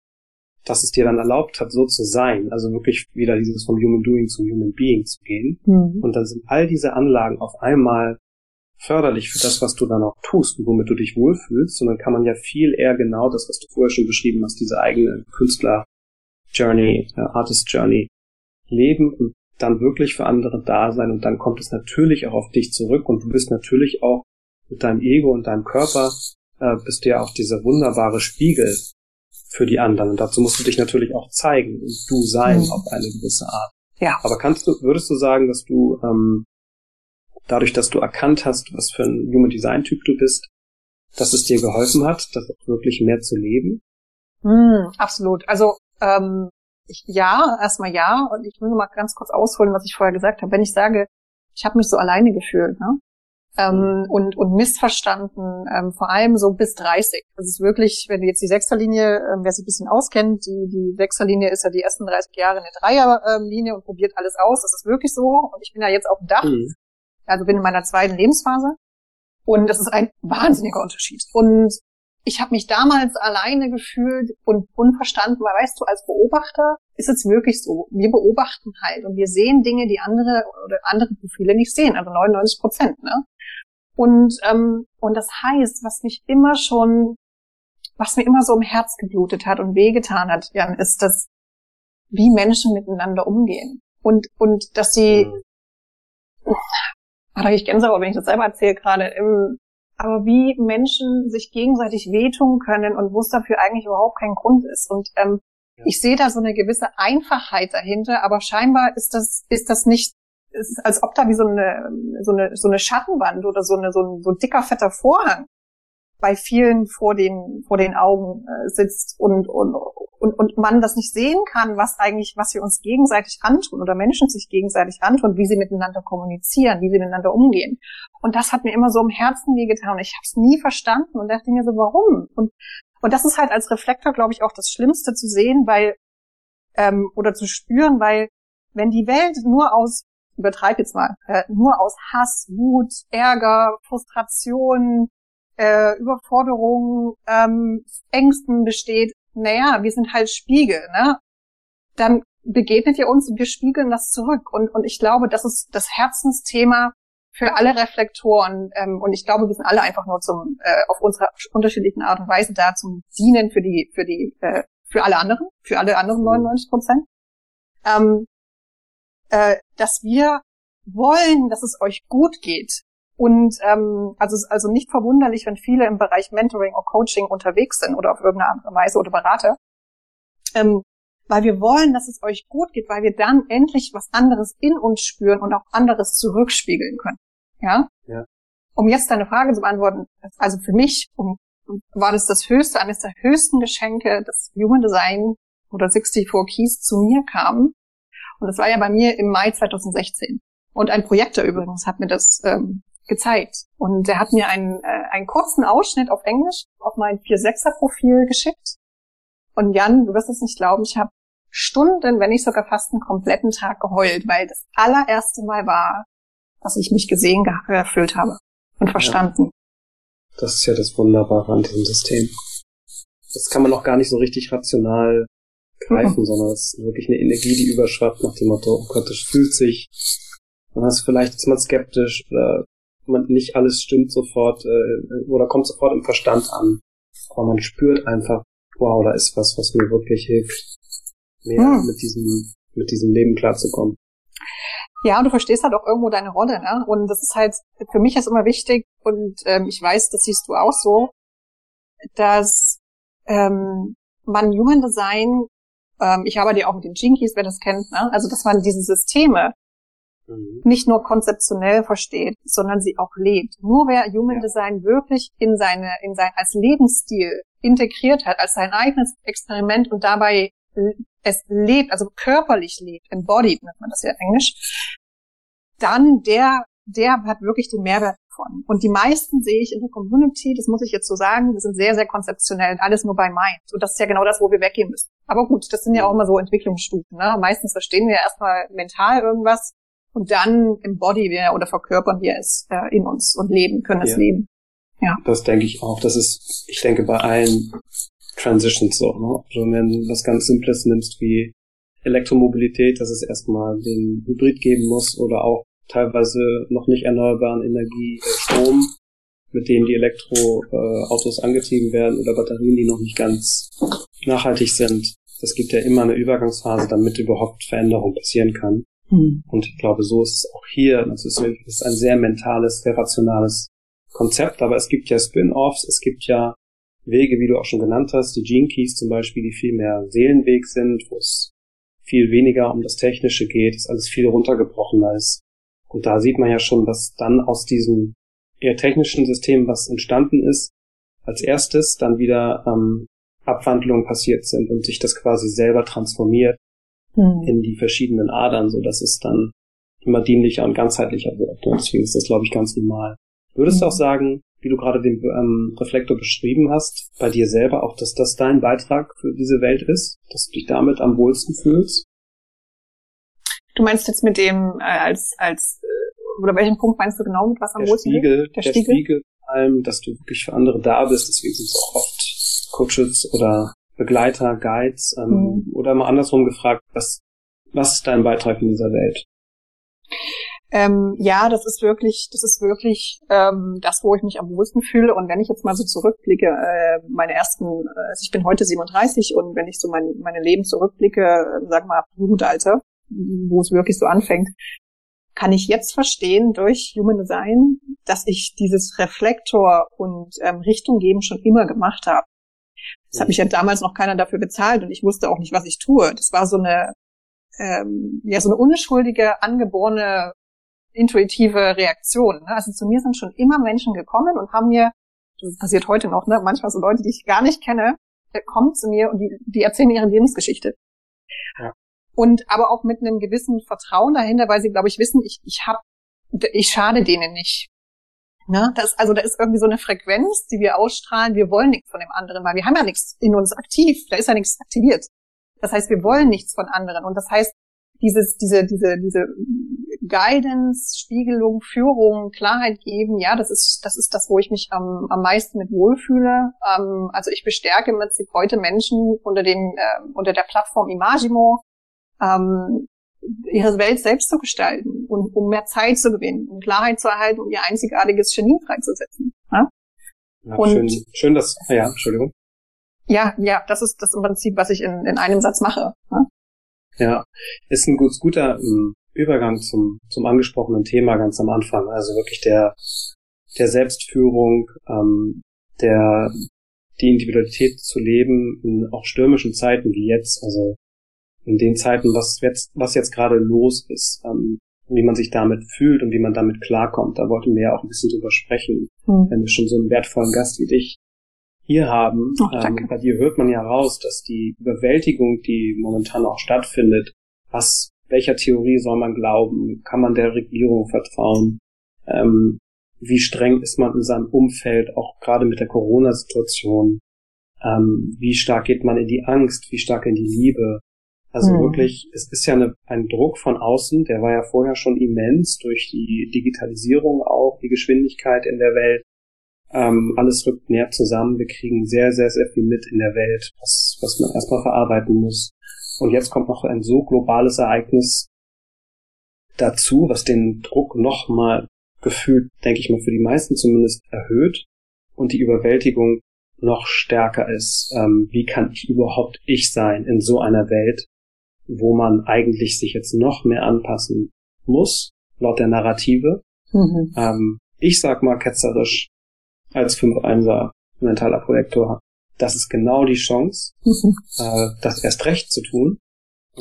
dass es dir dann erlaubt hat, so zu sein, also wirklich wieder dieses vom Human Doing zum Human Being zu gehen. Mhm. Und dann sind all diese Anlagen auf einmal förderlich für das, was du dann auch tust und womit du dich wohlfühlst. Und dann kann man ja viel eher genau das, was du vorher schon beschrieben hast, diese eigene Künstler-Journey, äh, Artist-Journey leben und dann wirklich für andere da sein. Und dann kommt es natürlich auch auf dich zurück und du bist natürlich auch mit deinem Ego und deinem Körper äh, bist du ja auch dieser wunderbare Spiegel für die anderen. Und dazu musst du dich natürlich auch zeigen und du sein mhm. auf eine gewisse Art. Ja. Aber kannst du, würdest du sagen, dass du ähm, dadurch, dass du erkannt hast, was für ein Human Design Typ du bist, dass es dir geholfen hat, das wirklich mehr zu leben? Mm, absolut. Also ähm, ich, ja, erstmal ja. Und ich will nur mal ganz kurz ausholen, was ich vorher gesagt habe. Wenn ich sage, ich habe mich so alleine gefühlt, ne? ähm, und, und missverstanden, ähm, vor allem so bis 30. Das ist wirklich, wenn du jetzt die Sechserlinie, ähm, wer sich ein bisschen auskennt, die, die Sechserlinie ist ja die ersten 30 Jahre eine Dreierlinie und probiert alles aus. Das ist wirklich so. Und ich bin ja jetzt auf dem Dach, mhm. also bin in meiner zweiten Lebensphase. Und das ist ein wahnsinniger Unterschied. Und ich habe mich damals alleine gefühlt und unverstanden, weil weißt du, als Beobachter ist es wirklich so. Wir beobachten halt und wir sehen Dinge, die andere oder andere Profile nicht sehen, also 99 Prozent. Ne? Und, ähm, und das heißt, was mich immer schon, was mir immer so im Herz geblutet hat und wehgetan hat, Jan, ist, dass wie Menschen miteinander umgehen. Und, und dass sie, mhm. da ich Gänsehaut, wenn ich das selber erzähle gerade, im, aber wie Menschen sich gegenseitig wehtun können und wo es dafür eigentlich überhaupt kein Grund ist. Und ähm, ja. ich sehe da so eine gewisse Einfachheit dahinter, aber scheinbar ist das, ist das nicht es ist, als ob da wie so eine, so eine, so eine Schattenwand oder so eine, so ein, so ein dicker, fetter Vorhang bei vielen vor den, vor den Augen äh, sitzt und, und, und, und man das nicht sehen kann, was eigentlich, was wir uns gegenseitig antun oder Menschen sich gegenseitig antun, wie sie miteinander kommunizieren, wie sie miteinander umgehen. Und das hat mir immer so im Herzen wehgetan und ich habe es nie verstanden und dachte mir so, warum? Und, und das ist halt als Reflektor, glaube ich, auch das Schlimmste zu sehen, weil, ähm, oder zu spüren, weil wenn die Welt nur aus übertreib jetzt mal, äh, nur aus Hass, Wut, Ärger, Frustration, äh, Überforderung, ähm, Ängsten besteht, naja, wir sind halt Spiegel, ne? Dann begegnet ihr uns und wir spiegeln das zurück. Und, und ich glaube, das ist das Herzensthema für alle Reflektoren. Ähm, und ich glaube, wir sind alle einfach nur zum äh, auf unserer unterschiedlichen Art und Weise da zum Dienen für die für die äh, für alle anderen, für alle anderen 99 mhm. Prozent. Ähm, äh, dass wir wollen, dass es euch gut geht. Und ähm, also also nicht verwunderlich, wenn viele im Bereich Mentoring oder Coaching unterwegs sind oder auf irgendeine andere Weise oder Berater. Ähm, weil wir wollen, dass es euch gut geht, weil wir dann endlich was anderes in uns spüren und auch anderes zurückspiegeln können. Ja? ja. Um jetzt deine Frage zu beantworten, also für mich um, war das das höchste, eines der höchsten Geschenke, dass Human Design oder 64 Keys zu mir kam. Und das war ja bei mir im Mai 2016. Und ein Projektor übrigens hat mir das ähm, gezeigt. Und er hat mir einen, äh, einen kurzen Ausschnitt auf Englisch auf mein 4-6er-Profil geschickt. Und Jan, du wirst es nicht glauben, ich habe Stunden, wenn nicht sogar fast einen kompletten Tag geheult, weil das allererste Mal war, dass ich mich gesehen erfüllt habe und verstanden. Ja. Das ist ja das Wunderbare an diesem System. Das kann man auch gar nicht so richtig rational greifen, mhm. sondern es ist wirklich eine Energie, die überschwappt nach dem Motto, oh Gott, das fühlt sich, man ist vielleicht ist man skeptisch oder man nicht alles stimmt sofort äh, oder kommt sofort im Verstand an. Aber man spürt einfach, wow, da ist was, was mir wirklich hilft, mehr mhm. mit diesem, mit diesem Leben klarzukommen. Ja, und du verstehst halt auch irgendwo deine Rolle, ne? Und das ist halt, für mich ist immer wichtig, und ähm, ich weiß, das siehst du auch so, dass ähm, man Human Design, ähm, ich arbeite ja auch mit den Jinkies, wer das kennt, ne? Also dass man diese Systeme mhm. nicht nur konzeptionell versteht, sondern sie auch lebt. Nur wer Human ja. Design wirklich in seine, in sein als Lebensstil integriert hat, als sein eigenes Experiment und dabei es lebt, also körperlich lebt, embodied nennt man das ja Englisch, dann der, der hat wirklich den Mehrwert davon. Und die meisten sehe ich in der Community, das muss ich jetzt so sagen, die sind sehr, sehr konzeptionell, alles nur bei Mind. Und das ist ja genau das, wo wir weggehen müssen. Aber gut, das sind ja auch immer so Entwicklungsstufen. Ne? Meistens verstehen wir erstmal mental irgendwas und dann embody wir oder verkörpern wir es äh, in uns und leben, können es leben. Ja. Das denke ich auch. Das ist, ich denke, bei allen Transitions so. Ne? Also wenn du was ganz Simples nimmst wie Elektromobilität, dass es erstmal den Hybrid geben muss oder auch teilweise noch nicht erneuerbaren Energie, äh, Strom, mit dem die Elektroautos äh, angetrieben werden oder Batterien, die noch nicht ganz nachhaltig sind. Das gibt ja immer eine Übergangsphase, damit überhaupt Veränderung passieren kann. Mhm. Und ich glaube, so ist es auch hier. Das ist, das ist ein sehr mentales, sehr rationales Konzept, aber es gibt ja Spin-offs, es gibt ja Wege, wie du auch schon genannt hast, die Gene Keys zum Beispiel, die viel mehr Seelenweg sind, wo es viel weniger um das Technische geht, dass alles viel runtergebrochener ist. Und da sieht man ja schon, dass dann aus diesem eher technischen System, was entstanden ist, als erstes dann wieder ähm, Abwandlungen passiert sind und sich das quasi selber transformiert hm. in die verschiedenen Adern, so dass es dann immer dienlicher und ganzheitlicher wird. Und deswegen ist das, glaube ich, ganz normal. Würdest hm. du auch sagen, wie du gerade den ähm, Reflektor beschrieben hast, bei dir selber auch, dass das dein Beitrag für diese Welt ist, dass du dich damit am wohlsten fühlst? Du meinst jetzt mit dem äh, als als äh, oder welchen Punkt meinst du genau mit was am der wohlsten? Spiegel, der, der Spiegel, Spiegel vor allem, dass du wirklich für andere da bist. Deswegen sind es auch oft Coaches oder Begleiter, Guides ähm, mhm. oder mal andersrum gefragt, was was ist dein Beitrag in dieser Welt? Ähm, ja, das ist wirklich, das ist wirklich ähm, das, wo ich mich am wohlsten fühle. Und wenn ich jetzt mal so zurückblicke, äh, meine ersten, äh, also ich bin heute 37 und wenn ich so mein, meine Leben zurückblicke, äh, sag mal Jugendalter, wo es wirklich so anfängt, kann ich jetzt verstehen durch Human Design, dass ich dieses Reflektor und ähm, Richtung geben schon immer gemacht habe. Das hat mich ja damals noch keiner dafür bezahlt und ich wusste auch nicht, was ich tue. Das war so eine ähm, ja so eine unschuldige angeborene intuitive Reaktion. Ne? Also zu mir sind schon immer Menschen gekommen und haben mir, das passiert heute noch, ne, manchmal so Leute, die ich gar nicht kenne, kommen zu mir und die, die erzählen ihre Lebensgeschichte. Ja. Und aber auch mit einem gewissen Vertrauen dahinter, weil sie, glaube ich, wissen, ich, ich hab, ich schade denen nicht. Ne? Das, also da ist irgendwie so eine Frequenz, die wir ausstrahlen. Wir wollen nichts von dem anderen, weil wir haben ja nichts in uns aktiv. Da ist ja nichts aktiviert. Das heißt, wir wollen nichts von anderen. Und das heißt, dieses, diese, diese, diese Guidance, Spiegelung, Führung, Klarheit geben, ja, das ist, das ist das, wo ich mich am, am meisten mit wohlfühle. Ähm, also ich bestärke Prinzip heute Menschen unter den, äh, unter der Plattform Imagimo, ähm, ihre Welt selbst zu gestalten und um mehr Zeit zu gewinnen, um Klarheit zu erhalten und ihr einzigartiges Genie freizusetzen. Ja? Ja, und schön, schön, dass, ja, Entschuldigung. Ja, ja, das ist das im Prinzip, was ich in, in einem Satz mache. Ja, ja ist ein gut, guter ähm, Übergang zum, zum angesprochenen Thema ganz am Anfang. Also wirklich der, der Selbstführung, ähm, der, die Individualität zu leben in auch stürmischen Zeiten wie jetzt. Also in den Zeiten, was jetzt, was jetzt gerade los ist, ähm, wie man sich damit fühlt und wie man damit klarkommt. Da wollten wir ja auch ein bisschen drüber sprechen, hm. wenn wir schon so einen wertvollen Gast wie dich hier haben. Oh, ähm, bei dir hört man ja raus, dass die Überwältigung, die momentan auch stattfindet, was, welcher Theorie soll man glauben? Kann man der Regierung vertrauen? Ähm, wie streng ist man in seinem Umfeld, auch gerade mit der Corona-Situation? Ähm, wie stark geht man in die Angst? Wie stark in die Liebe? Also hm. wirklich, es ist ja eine, ein Druck von außen, der war ja vorher schon immens durch die Digitalisierung auch, die Geschwindigkeit in der Welt. Ähm, alles rückt näher zusammen. Wir kriegen sehr, sehr, sehr viel mit in der Welt, was, was man erstmal verarbeiten muss. Und jetzt kommt noch ein so globales Ereignis dazu, was den Druck nochmal gefühlt, denke ich mal, für die meisten zumindest erhöht und die Überwältigung noch stärker ist. Ähm, wie kann ich überhaupt ich sein in so einer Welt, wo man eigentlich sich jetzt noch mehr anpassen muss, laut der Narrative. Mhm. Ähm, ich sag mal ketzerisch als 5-1er mentaler Projektor, das ist genau die Chance, mhm. äh, das erst recht zu tun.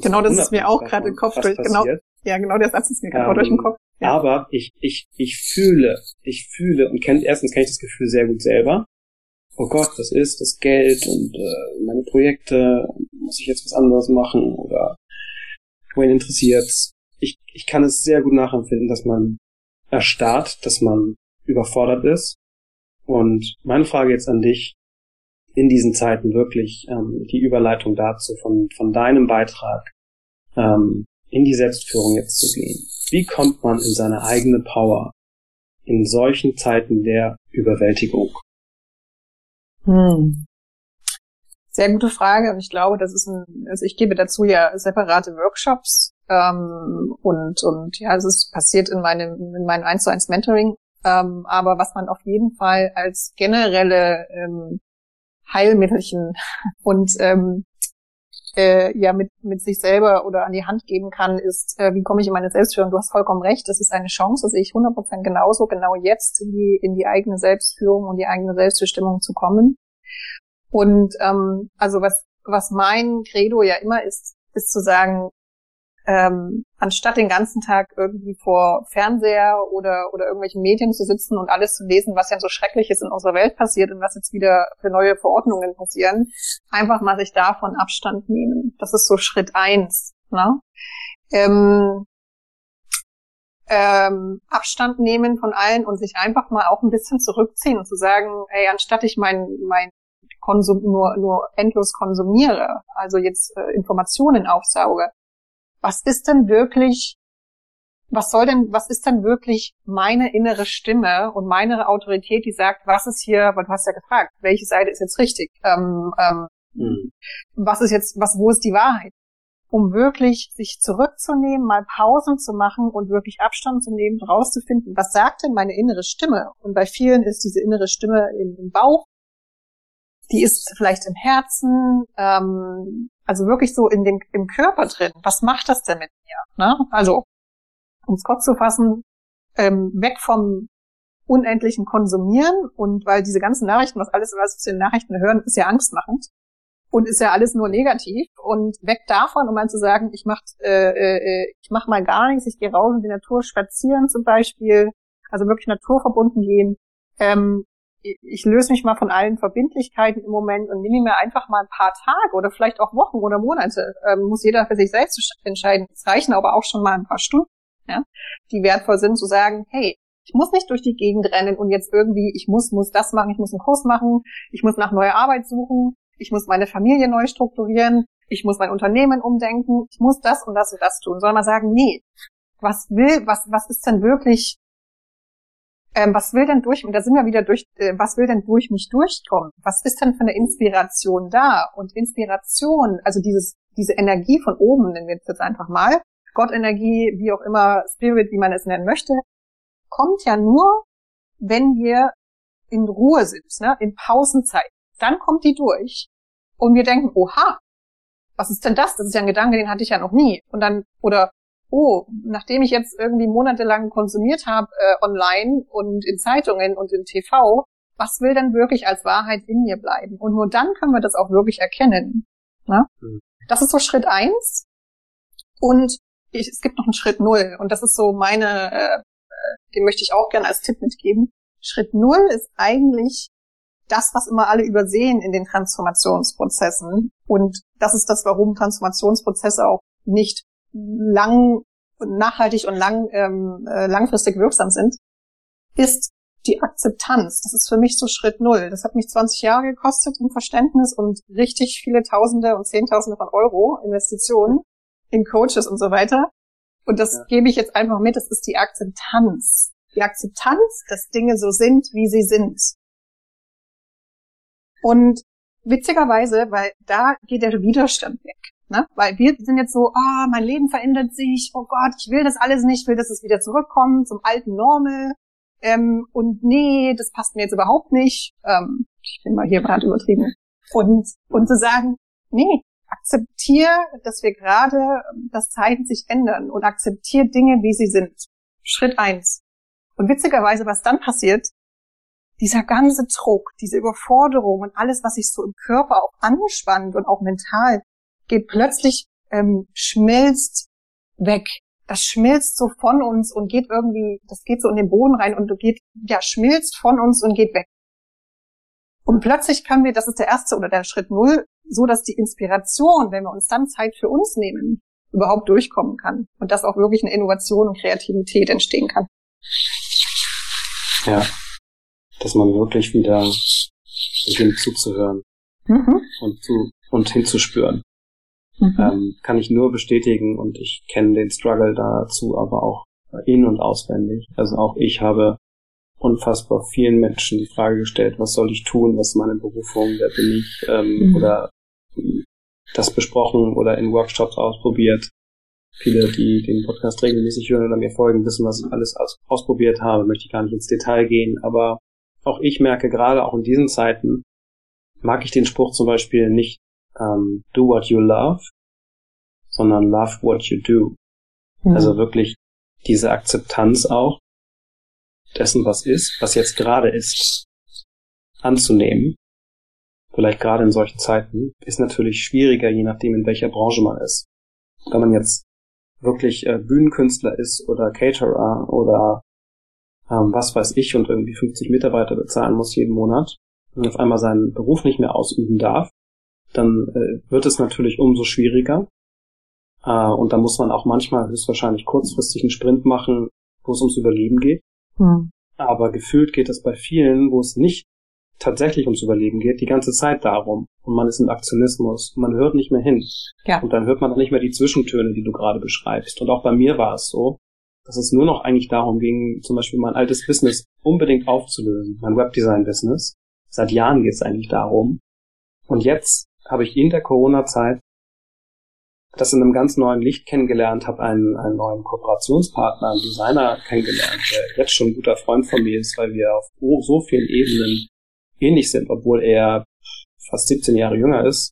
Genau, das ist mir auch gerade im Kopf durch. Genau, ja, genau der Satz ist mir gerade ähm, durch den Kopf. Ja. Aber ich, ich, ich fühle, ich fühle und kenn, erstens kenne ich das Gefühl sehr gut selber. Oh Gott, was ist das Geld und äh, meine Projekte, muss ich jetzt was anderes machen oder wohin interessiert's? Ich, ich kann es sehr gut nachempfinden, dass man erstarrt, dass man überfordert ist. Und meine Frage jetzt an dich, in diesen Zeiten wirklich ähm, die Überleitung dazu von, von deinem Beitrag ähm, in die Selbstführung jetzt zu gehen. Wie kommt man in seine eigene Power in solchen Zeiten der Überwältigung? Hm. Sehr gute Frage. Und ich glaube, das ist ein, also ich gebe dazu ja separate Workshops ähm, und und ja, es ist passiert in meinem in meinem 1 zu 1 Mentoring. Ähm, aber was man auf jeden Fall als generelle ähm, Heilmittelchen und ähm, äh, ja mit mit sich selber oder an die Hand geben kann, ist, äh, wie komme ich in meine Selbstführung? Du hast vollkommen recht, das ist eine Chance, das sehe ich 100% genauso, genau jetzt in die in die eigene Selbstführung und die eigene Selbstbestimmung zu kommen. Und ähm, also was, was mein Credo ja immer ist, ist zu sagen, ähm, anstatt den ganzen Tag irgendwie vor Fernseher oder, oder irgendwelchen Medien zu sitzen und alles zu lesen, was ja so Schreckliches in unserer Welt passiert und was jetzt wieder für neue Verordnungen passieren, einfach mal sich davon Abstand nehmen. Das ist so Schritt eins. Ne? Ähm, ähm, Abstand nehmen von allen und sich einfach mal auch ein bisschen zurückziehen und zu sagen, ey, anstatt ich mein, mein Konsum, nur, nur endlos konsumiere, also jetzt äh, Informationen aufsauge, was ist denn wirklich, was soll denn, was ist denn wirklich meine innere Stimme und meine Autorität, die sagt, was ist hier, weil du hast ja gefragt, welche Seite ist jetzt richtig, ähm, ähm, mhm. was ist jetzt, was, wo ist die Wahrheit? Um wirklich sich zurückzunehmen, mal Pausen zu machen und wirklich Abstand zu nehmen, rauszufinden, was sagt denn meine innere Stimme? Und bei vielen ist diese innere Stimme im, im Bauch, die ist vielleicht im Herzen, ähm, also wirklich so in dem, im Körper drin. Was macht das denn mit mir? Ne? Also, um es kurz zu fassen, ähm, weg vom unendlichen Konsumieren und weil diese ganzen Nachrichten, was alles, was wir zu den Nachrichten hören, ist ja angstmachend und ist ja alles nur negativ und weg davon, um mal zu sagen, ich mach, äh, äh, ich mach mal gar nichts, ich gehe raus in die Natur spazieren zum Beispiel, also wirklich naturverbunden gehen, ähm, ich löse mich mal von allen Verbindlichkeiten im Moment und nehme mir einfach mal ein paar Tage oder vielleicht auch Wochen oder Monate. Ähm, muss jeder für sich selbst entscheiden. Es reichen aber auch schon mal ein paar Stunden, ja, die wertvoll sind, zu sagen, hey, ich muss nicht durch die Gegend rennen und jetzt irgendwie, ich muss, muss das machen, ich muss einen Kurs machen, ich muss nach neuer Arbeit suchen, ich muss meine Familie neu strukturieren, ich muss mein Unternehmen umdenken, ich muss das und das und das tun, sondern mal sagen, nee, was will, was, was ist denn wirklich, ähm, was will denn durch, und da sind wir wieder durch, äh, was will denn durch mich durchkommen? Was ist denn für eine Inspiration da? Und Inspiration, also dieses, diese Energie von oben, nennen wir jetzt einfach mal, Gottenergie, wie auch immer, Spirit, wie man es nennen möchte, kommt ja nur, wenn wir in Ruhe sind, ne, in Pausenzeit. Dann kommt die durch. Und wir denken, oha, was ist denn das? Das ist ja ein Gedanke, den hatte ich ja noch nie. Und dann, oder, oh, nachdem ich jetzt irgendwie monatelang konsumiert habe äh, online und in Zeitungen und im TV, was will denn wirklich als Wahrheit in mir bleiben? Und nur dann können wir das auch wirklich erkennen. Ne? Mhm. Das ist so Schritt eins. Und ich, es gibt noch einen Schritt null. Und das ist so meine, äh, äh den möchte ich auch gerne als Tipp mitgeben. Schritt null ist eigentlich das, was immer alle übersehen in den Transformationsprozessen. Und das ist das, warum Transformationsprozesse auch nicht lang, nachhaltig und lang, ähm, äh, langfristig wirksam sind, ist die Akzeptanz. Das ist für mich so Schritt Null. Das hat mich 20 Jahre gekostet im Verständnis und richtig viele Tausende und Zehntausende von Euro Investitionen in Coaches und so weiter. Und das ja. gebe ich jetzt einfach mit. Das ist die Akzeptanz. Die Akzeptanz, dass Dinge so sind, wie sie sind. Und witzigerweise, weil da geht der Widerstand weg. Ne? Weil wir sind jetzt so, ah, oh, mein Leben verändert sich, oh Gott, ich will das alles nicht, ich will, dass es wieder zurückkommt zum alten Normal. Ähm, und nee, das passt mir jetzt überhaupt nicht. Ähm, ich bin mal hier gerade übertrieben. Und, und zu sagen, nee, akzeptier, dass wir gerade, dass Zeiten sich ändern und akzeptier Dinge, wie sie sind. Schritt eins. Und witzigerweise, was dann passiert, dieser ganze Druck, diese Überforderung und alles, was sich so im Körper auch anspannt und auch mental, geht plötzlich, ähm, schmilzt weg. Das schmilzt so von uns und geht irgendwie, das geht so in den Boden rein und du geht, ja, schmilzt von uns und geht weg. Und plötzlich können wir, das ist der erste oder der Schritt null, so dass die Inspiration, wenn wir uns dann Zeit für uns nehmen, überhaupt durchkommen kann und dass auch wirklich eine Innovation und Kreativität entstehen kann. Ja, dass man wirklich wieder beginnt zuzuhören mhm. und zu und hinzuspüren. Mhm. Ähm, kann ich nur bestätigen und ich kenne den Struggle dazu aber auch in- und auswendig. Also auch ich habe unfassbar vielen Menschen die Frage gestellt, was soll ich tun, was ist meine Berufung, wer bin ich, ähm, mhm. oder das besprochen oder in Workshops ausprobiert. Viele, die den Podcast regelmäßig hören oder mir folgen, wissen, was ich alles aus ausprobiert habe, möchte ich gar nicht ins Detail gehen, aber auch ich merke gerade auch in diesen Zeiten, mag ich den Spruch zum Beispiel nicht ähm, do what you love, sondern love what you do. Mhm. Also wirklich diese Akzeptanz auch dessen, was ist, was jetzt gerade ist, anzunehmen. Vielleicht gerade in solchen Zeiten ist natürlich schwieriger, je nachdem in welcher Branche man ist. Wenn man jetzt wirklich äh, Bühnenkünstler ist oder Caterer oder ähm, was weiß ich und irgendwie 50 Mitarbeiter bezahlen muss jeden Monat und auf einmal seinen Beruf nicht mehr ausüben darf, dann äh, wird es natürlich umso schwieriger. Äh, und da muss man auch manchmal höchstwahrscheinlich kurzfristig einen Sprint machen, wo es ums Überleben geht. Hm. Aber gefühlt geht es bei vielen, wo es nicht tatsächlich ums Überleben geht, die ganze Zeit darum. Und man ist im Aktionismus. Man hört nicht mehr hin. Ja. Und dann hört man auch nicht mehr die Zwischentöne, die du gerade beschreibst. Und auch bei mir war es so, dass es nur noch eigentlich darum ging, zum Beispiel mein altes Business unbedingt aufzulösen. Mein Webdesign-Business. Seit Jahren geht es eigentlich darum. Und jetzt habe ich in der Corona-Zeit das in einem ganz neuen Licht kennengelernt, habe einen, einen neuen Kooperationspartner, einen Designer kennengelernt, der jetzt schon ein guter Freund von mir ist, weil wir auf so vielen Ebenen ähnlich sind, obwohl er fast 17 Jahre jünger ist.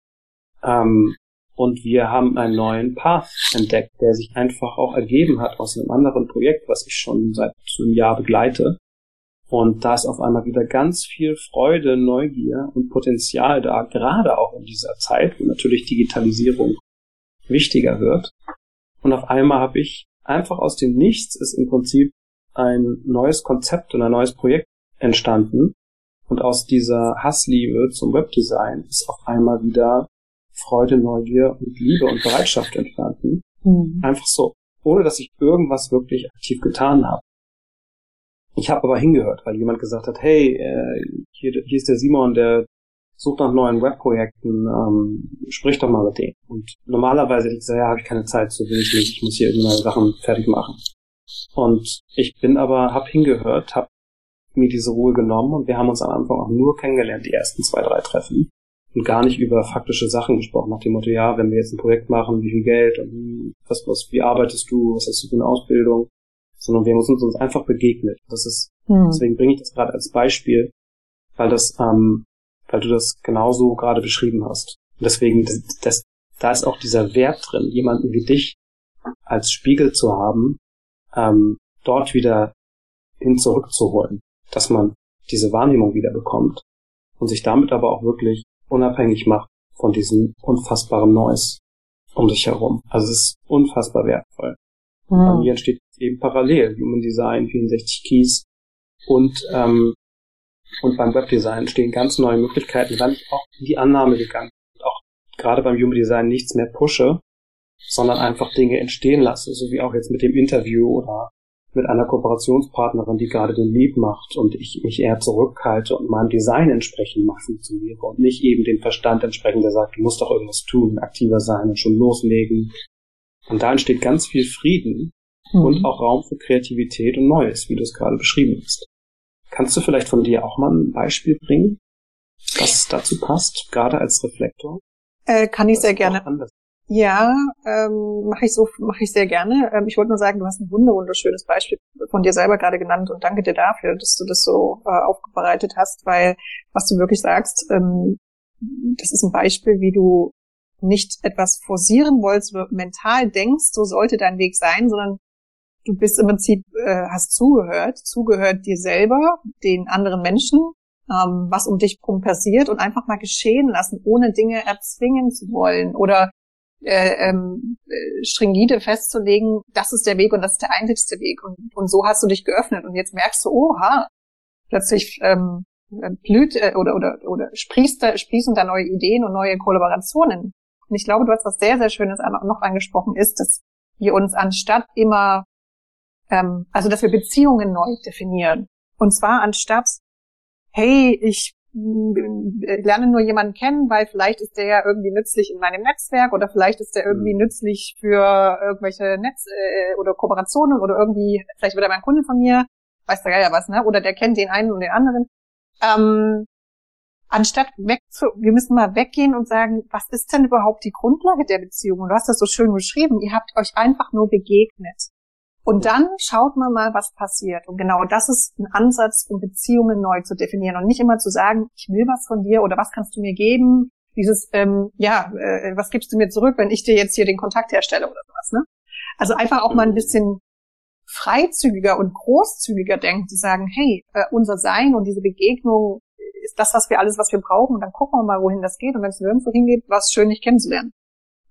Ähm, und wir haben einen neuen Path entdeckt, der sich einfach auch ergeben hat aus einem anderen Projekt, was ich schon seit einem Jahr begleite. Und da ist auf einmal wieder ganz viel Freude, Neugier und Potenzial da, gerade auch in dieser Zeit, wo natürlich Digitalisierung wichtiger wird. Und auf einmal habe ich einfach aus dem Nichts ist im Prinzip ein neues Konzept und ein neues Projekt entstanden, und aus dieser Hassliebe zum Webdesign ist auf einmal wieder Freude, Neugier und Liebe und Bereitschaft entstanden. Mhm. Einfach so, ohne dass ich irgendwas wirklich aktiv getan habe. Ich habe aber hingehört, weil jemand gesagt hat, hey, äh, hier, hier ist der Simon, der such nach neuen Webprojekten, ähm, sprich doch mal mit denen. Und normalerweise hätte ich gesagt, ja, habe ich keine Zeit, so will ich nicht, ich muss hier irgendwelche Sachen fertig machen. Und ich bin aber, hab hingehört, hab mir diese Ruhe genommen und wir haben uns am Anfang auch nur kennengelernt, die ersten zwei, drei Treffen. Und gar nicht über faktische Sachen gesprochen, nach dem Motto, ja, wenn wir jetzt ein Projekt machen, wie viel Geld und was, was, wie arbeitest du, was hast du für eine Ausbildung, sondern wir haben uns, uns einfach begegnet. Das ist, hm. deswegen bringe ich das gerade als Beispiel, weil das, ähm, weil du das genauso gerade beschrieben hast. Und deswegen, das, das, da ist auch dieser Wert drin, jemanden wie dich als Spiegel zu haben, ähm, dort wieder hin zurückzuholen, dass man diese Wahrnehmung wieder bekommt und sich damit aber auch wirklich unabhängig macht von diesem unfassbaren Noise um sich herum. Also es ist unfassbar wertvoll. Mhm. Bei mir entsteht eben parallel Human Design, 64 Keys und ähm, und beim Webdesign stehen ganz neue Möglichkeiten, dann auch in die Annahme gegangen. Und auch gerade beim Human Design nichts mehr pushe, sondern einfach Dinge entstehen lasse, so wie auch jetzt mit dem Interview oder mit einer Kooperationspartnerin, die gerade den Lead macht und ich mich eher zurückhalte und meinem Design entsprechend mal funktioniere und nicht eben dem Verstand entsprechend, der sagt, du musst doch irgendwas tun, aktiver sein und schon loslegen. Und da entsteht ganz viel Frieden mhm. und auch Raum für Kreativität und Neues, wie du es gerade beschrieben hast. Kannst du vielleicht von dir auch mal ein Beispiel bringen, was dazu passt, gerade als Reflektor? Äh, kann ich sehr gerne. Ja, ähm, mache ich so, mache ich sehr gerne. Ähm, ich wollte nur sagen, du hast ein wunderschönes Beispiel von dir selber gerade genannt und danke dir dafür, dass du das so äh, aufbereitet hast, weil was du wirklich sagst, ähm, das ist ein Beispiel, wie du nicht etwas forcieren wolltest mental denkst, so sollte dein Weg sein, sondern du bist im Prinzip, äh, hast zugehört, zugehört dir selber, den anderen Menschen, ähm, was um dich herum passiert und einfach mal geschehen lassen, ohne Dinge erzwingen zu wollen oder äh, ähm, äh, stringide festzulegen, das ist der Weg und das ist der einzigste Weg. Und, und so hast du dich geöffnet. Und jetzt merkst du, oha, plötzlich ähm, blüht äh, oder, oder, oder sprießt da, sprießen da neue Ideen und neue Kollaborationen. Und ich glaube, du hast was sehr, sehr Schönes noch angesprochen, ist, dass wir uns anstatt immer, ähm, also dass wir Beziehungen neu definieren. Und zwar anstatt, hey, ich lerne nur jemanden kennen, weil vielleicht ist der ja irgendwie nützlich in meinem Netzwerk oder vielleicht ist der irgendwie mhm. nützlich für irgendwelche Netz- äh, oder Kooperationen oder irgendwie, vielleicht wird er mein Kunde von mir, weiß der ja was, ne? Oder der kennt den einen und den anderen. Ähm, anstatt weg zu, wir müssen mal weggehen und sagen, was ist denn überhaupt die Grundlage der Beziehung? Und du hast das so schön beschrieben, ihr habt euch einfach nur begegnet. Und dann schaut man mal, was passiert. Und genau das ist ein Ansatz, um Beziehungen neu zu definieren und nicht immer zu sagen, ich will was von dir oder was kannst du mir geben. Dieses, ähm, ja, äh, was gibst du mir zurück, wenn ich dir jetzt hier den Kontakt herstelle oder sowas. Ne? Also einfach auch mal ein bisschen freizügiger und großzügiger denken, zu sagen, hey, äh, unser Sein und diese Begegnung ist das, was wir alles, was wir brauchen. Und dann gucken wir mal, wohin das geht. Und wenn es nirgendwo hingeht, war es schön, dich kennenzulernen.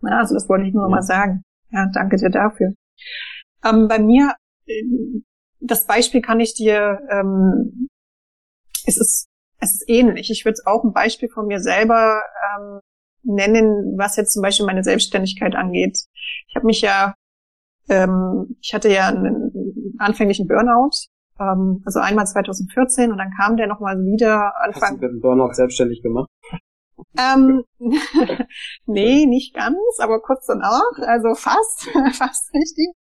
Ja, also das wollte ich nur ja. mal sagen. Ja, danke dir dafür. Ähm, bei mir, äh, das Beispiel kann ich dir, ähm, es ist, es ist ähnlich. Ich würde auch ein Beispiel von mir selber ähm, nennen, was jetzt zum Beispiel meine Selbstständigkeit angeht. Ich habe mich ja, ähm, ich hatte ja einen anfänglichen Burnout, ähm, also einmal 2014 und dann kam der nochmal wieder Anfang. Hast du dem Burnout selbstständig gemacht? Ähm, nee, nicht ganz, aber kurz danach, also fast, fast richtig.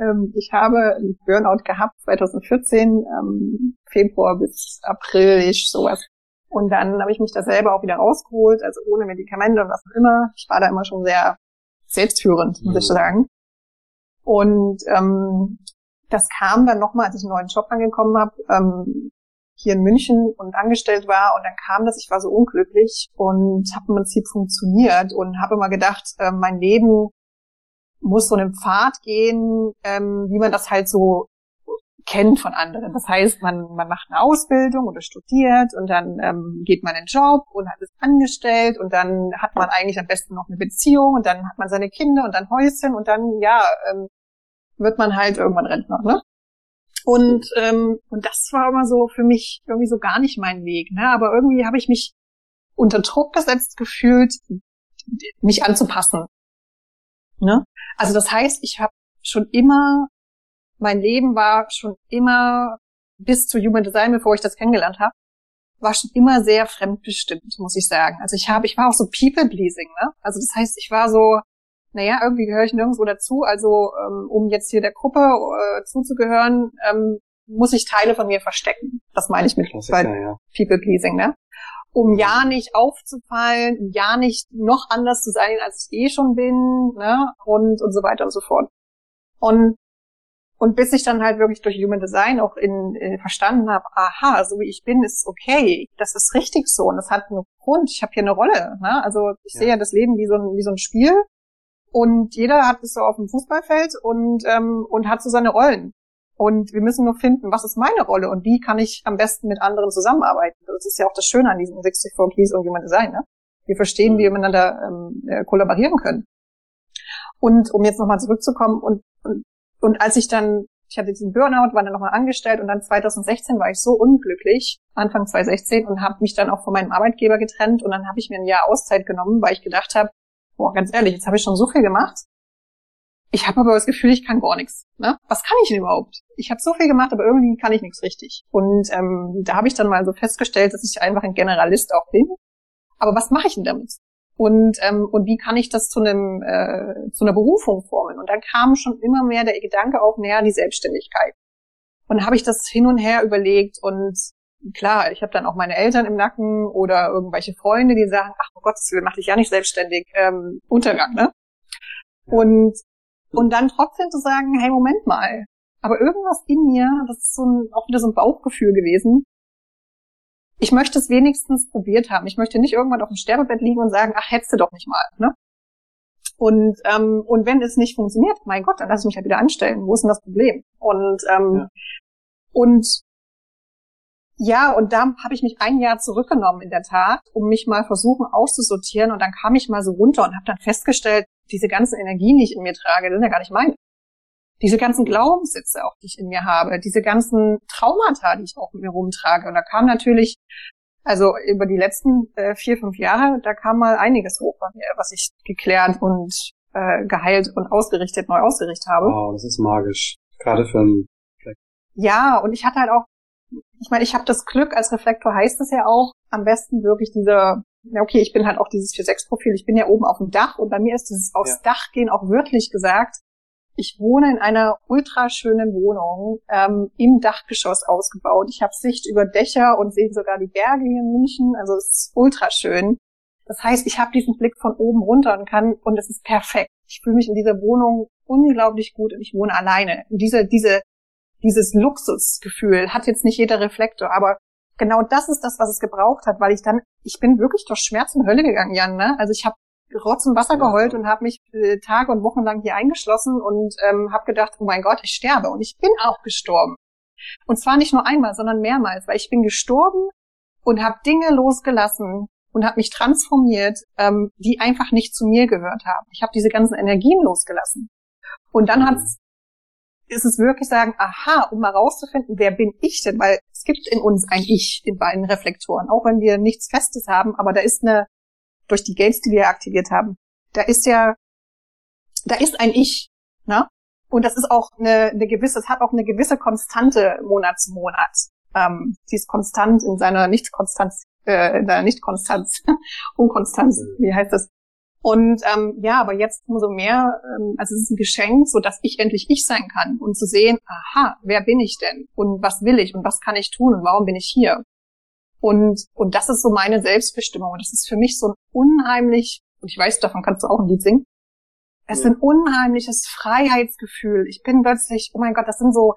Ähm, ich habe Burnout gehabt 2014, ähm, Februar bis April, ich sowas. Und dann habe ich mich da selber auch wieder rausgeholt, also ohne Medikamente und was auch immer. Ich war da immer schon sehr selbstführend, muss ich mhm. sagen. Und ähm, das kam dann nochmal, als ich einen neuen Job angekommen habe. Ähm, hier in München und angestellt war und dann kam das, ich war so unglücklich und habe im Prinzip funktioniert und habe immer gedacht, äh, mein Leben muss so einen Pfad gehen, ähm, wie man das halt so kennt von anderen. Das heißt, man, man macht eine Ausbildung oder studiert und dann ähm, geht man in den Job und hat es angestellt und dann hat man eigentlich am besten noch eine Beziehung und dann hat man seine Kinder und dann Häuschen und dann, ja, ähm, wird man halt irgendwann Rentner, ne? Und, ähm, und das war immer so für mich irgendwie so gar nicht mein Weg. Ne? Aber irgendwie habe ich mich unter Druck gesetzt gefühlt, mich anzupassen. Ne? Also das heißt, ich habe schon immer, mein Leben war schon immer bis zu Human Design, bevor ich das kennengelernt habe, war schon immer sehr fremdbestimmt, muss ich sagen. Also ich habe, ich war auch so people-pleasing, ne? Also das heißt, ich war so, naja, irgendwie gehöre ich nirgendwo dazu. Also ähm, um jetzt hier der Gruppe äh, zuzugehören, ähm, muss ich Teile von mir verstecken. Das meine ich mit ja. People-pleasing, ne? Um ja nicht aufzufallen, um ja nicht noch anders zu sein, als ich eh schon bin, ne? Und und so weiter und so fort. Und und bis ich dann halt wirklich durch Human Design auch in, in verstanden habe, aha, so wie ich bin, ist okay, das ist richtig so und das hat einen Grund, ich habe hier eine Rolle. Ne? Also ich ja. sehe ja das Leben wie so ein, wie so ein Spiel und jeder hat es so auf dem Fußballfeld und, ähm, und hat so seine Rollen. Und wir müssen nur finden, was ist meine Rolle und wie kann ich am besten mit anderen zusammenarbeiten. Das ist ja auch das Schöne an diesen 64 Keys und Human Design. Ne? Wir verstehen, wie wir mhm. miteinander ähm, äh, kollaborieren können. Und um jetzt nochmal zurückzukommen und, und und als ich dann, ich hatte diesen Burnout, war dann nochmal angestellt und dann 2016 war ich so unglücklich, Anfang 2016, und habe mich dann auch von meinem Arbeitgeber getrennt und dann habe ich mir ein Jahr Auszeit genommen, weil ich gedacht habe, boah, ganz ehrlich, jetzt habe ich schon so viel gemacht. Ich habe aber das Gefühl, ich kann gar nichts. Ne? Was kann ich denn überhaupt? Ich habe so viel gemacht, aber irgendwie kann ich nichts richtig. Und ähm, da habe ich dann mal so festgestellt, dass ich einfach ein Generalist auch bin. Aber was mache ich denn damit? und ähm, und wie kann ich das zu einem äh, zu einer Berufung formen und dann kam schon immer mehr der Gedanke auf näher die Selbstständigkeit und habe ich das hin und her überlegt und klar ich habe dann auch meine Eltern im Nacken oder irgendwelche Freunde die sagen ach oh Gott mach dich ja nicht selbstständig ähm, Untergang ne und und dann trotzdem zu sagen hey Moment mal aber irgendwas in mir das ist so ein, auch wieder so ein Bauchgefühl gewesen ich möchte es wenigstens probiert haben. Ich möchte nicht irgendwann auf dem Sterbebett liegen und sagen, ach, hättest du doch nicht mal. Ne? Und, ähm, und wenn es nicht funktioniert, mein Gott, dann lass ich mich halt wieder anstellen. Wo ist denn das Problem? Und, ähm, ja. und ja, und da habe ich mich ein Jahr zurückgenommen in der Tat, um mich mal versuchen auszusortieren. Und dann kam ich mal so runter und habe dann festgestellt, diese ganzen Energien, die ich in mir trage, sind ja gar nicht meine diese ganzen Glaubenssätze auch, die ich in mir habe, diese ganzen Traumata, die ich auch mit mir rumtrage. Und da kam natürlich, also über die letzten äh, vier, fünf Jahre, da kam mal einiges hoch bei mir, was ich geklärt und äh, geheilt und ausgerichtet, neu ausgerichtet habe. Wow, das ist magisch. Gerade für einen Reflektor. Ja, und ich hatte halt auch, ich meine, ich habe das Glück, als Reflektor heißt es ja auch, am besten wirklich dieser ja, okay, ich bin halt auch dieses 4-6-Profil, ich bin ja oben auf dem Dach und bei mir ist dieses aufs ja. Dach gehen auch wörtlich gesagt, ich wohne in einer ultraschönen Wohnung ähm, im Dachgeschoss ausgebaut. Ich habe Sicht über Dächer und sehe sogar die Berge hier in München. Also es ist ultraschön. Das heißt, ich habe diesen Blick von oben runter und kann und es ist perfekt. Ich fühle mich in dieser Wohnung unglaublich gut und ich wohne alleine. Und diese diese dieses Luxusgefühl hat jetzt nicht jeder Reflektor, aber genau das ist das, was es gebraucht hat, weil ich dann, ich bin wirklich durch Schmerz und Hölle gegangen, Jan. Ne? Also ich habe Rotz und Wasser geheult und habe mich äh, Tage und Wochen lang hier eingeschlossen und ähm, habe gedacht, oh mein Gott, ich sterbe. Und ich bin auch gestorben. Und zwar nicht nur einmal, sondern mehrmals, weil ich bin gestorben und habe Dinge losgelassen und habe mich transformiert, ähm, die einfach nicht zu mir gehört haben. Ich habe diese ganzen Energien losgelassen. Und dann hat's, ist es wirklich sagen, aha, um mal rauszufinden, wer bin ich denn? Weil es gibt in uns ein Ich in beiden Reflektoren, auch wenn wir nichts Festes haben, aber da ist eine durch die Gates, die wir aktiviert haben, da ist ja, da ist ein Ich, ne? Und das ist auch eine, eine gewisse, es hat auch eine gewisse Konstante Monat zu Monat. Ähm, sie ist konstant in seiner Nicht-Konstanz, äh, in seiner Nicht-Konstanz, Unkonstanz, mhm. wie heißt das? Und ähm, ja, aber jetzt umso mehr, ähm, also es ist ein Geschenk, so dass ich endlich ich sein kann und zu sehen, aha, wer bin ich denn und was will ich und was kann ich tun und warum bin ich hier? Und, und das ist so meine Selbstbestimmung. Und das ist für mich so ein unheimlich, und ich weiß, davon kannst du auch ein Lied singen. Es ist ein unheimliches Freiheitsgefühl. Ich bin plötzlich, oh mein Gott, das sind so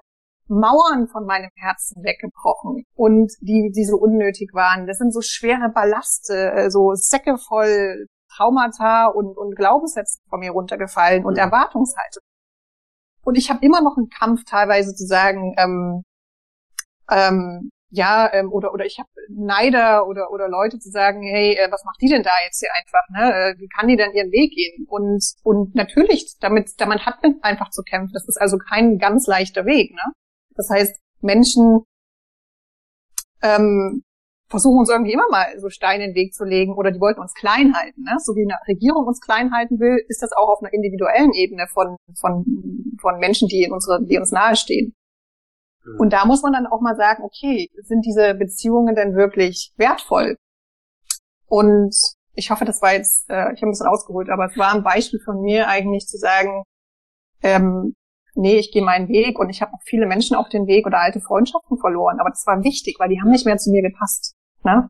Mauern von meinem Herzen weggebrochen und die, die so unnötig waren. Das sind so schwere Ballaste, äh, so Säcke voll Traumata und, und Glaubenssätze von mir runtergefallen und Erwartungshaltung. Und ich habe immer noch einen Kampf teilweise zu sagen, ähm, ähm, ja, ähm, oder oder ich habe Neider oder oder Leute zu sagen, hey, äh, was macht die denn da jetzt hier einfach, ne? Äh, wie kann die denn ihren Weg gehen? Und und natürlich, damit damit hat man einfach zu kämpfen. Das ist also kein ganz leichter Weg, ne? Das heißt, Menschen ähm, versuchen uns irgendwie immer mal so Steine in den Weg zu legen oder die wollten uns klein halten, ne? So wie eine Regierung uns klein halten will, ist das auch auf einer individuellen Ebene von von von Menschen, die in unsere, die uns nahestehen. Mhm. Und da muss man dann auch mal sagen, okay, sind diese Beziehungen denn wirklich wertvoll? Und ich hoffe, das war jetzt, äh, ich habe ein bisschen ausgeholt, aber es war ein Beispiel von mir eigentlich zu sagen, ähm, nee, ich gehe meinen Weg und ich habe auch viele Menschen auf den Weg oder alte Freundschaften verloren, aber das war wichtig, weil die haben nicht mehr zu mir gepasst. Ne?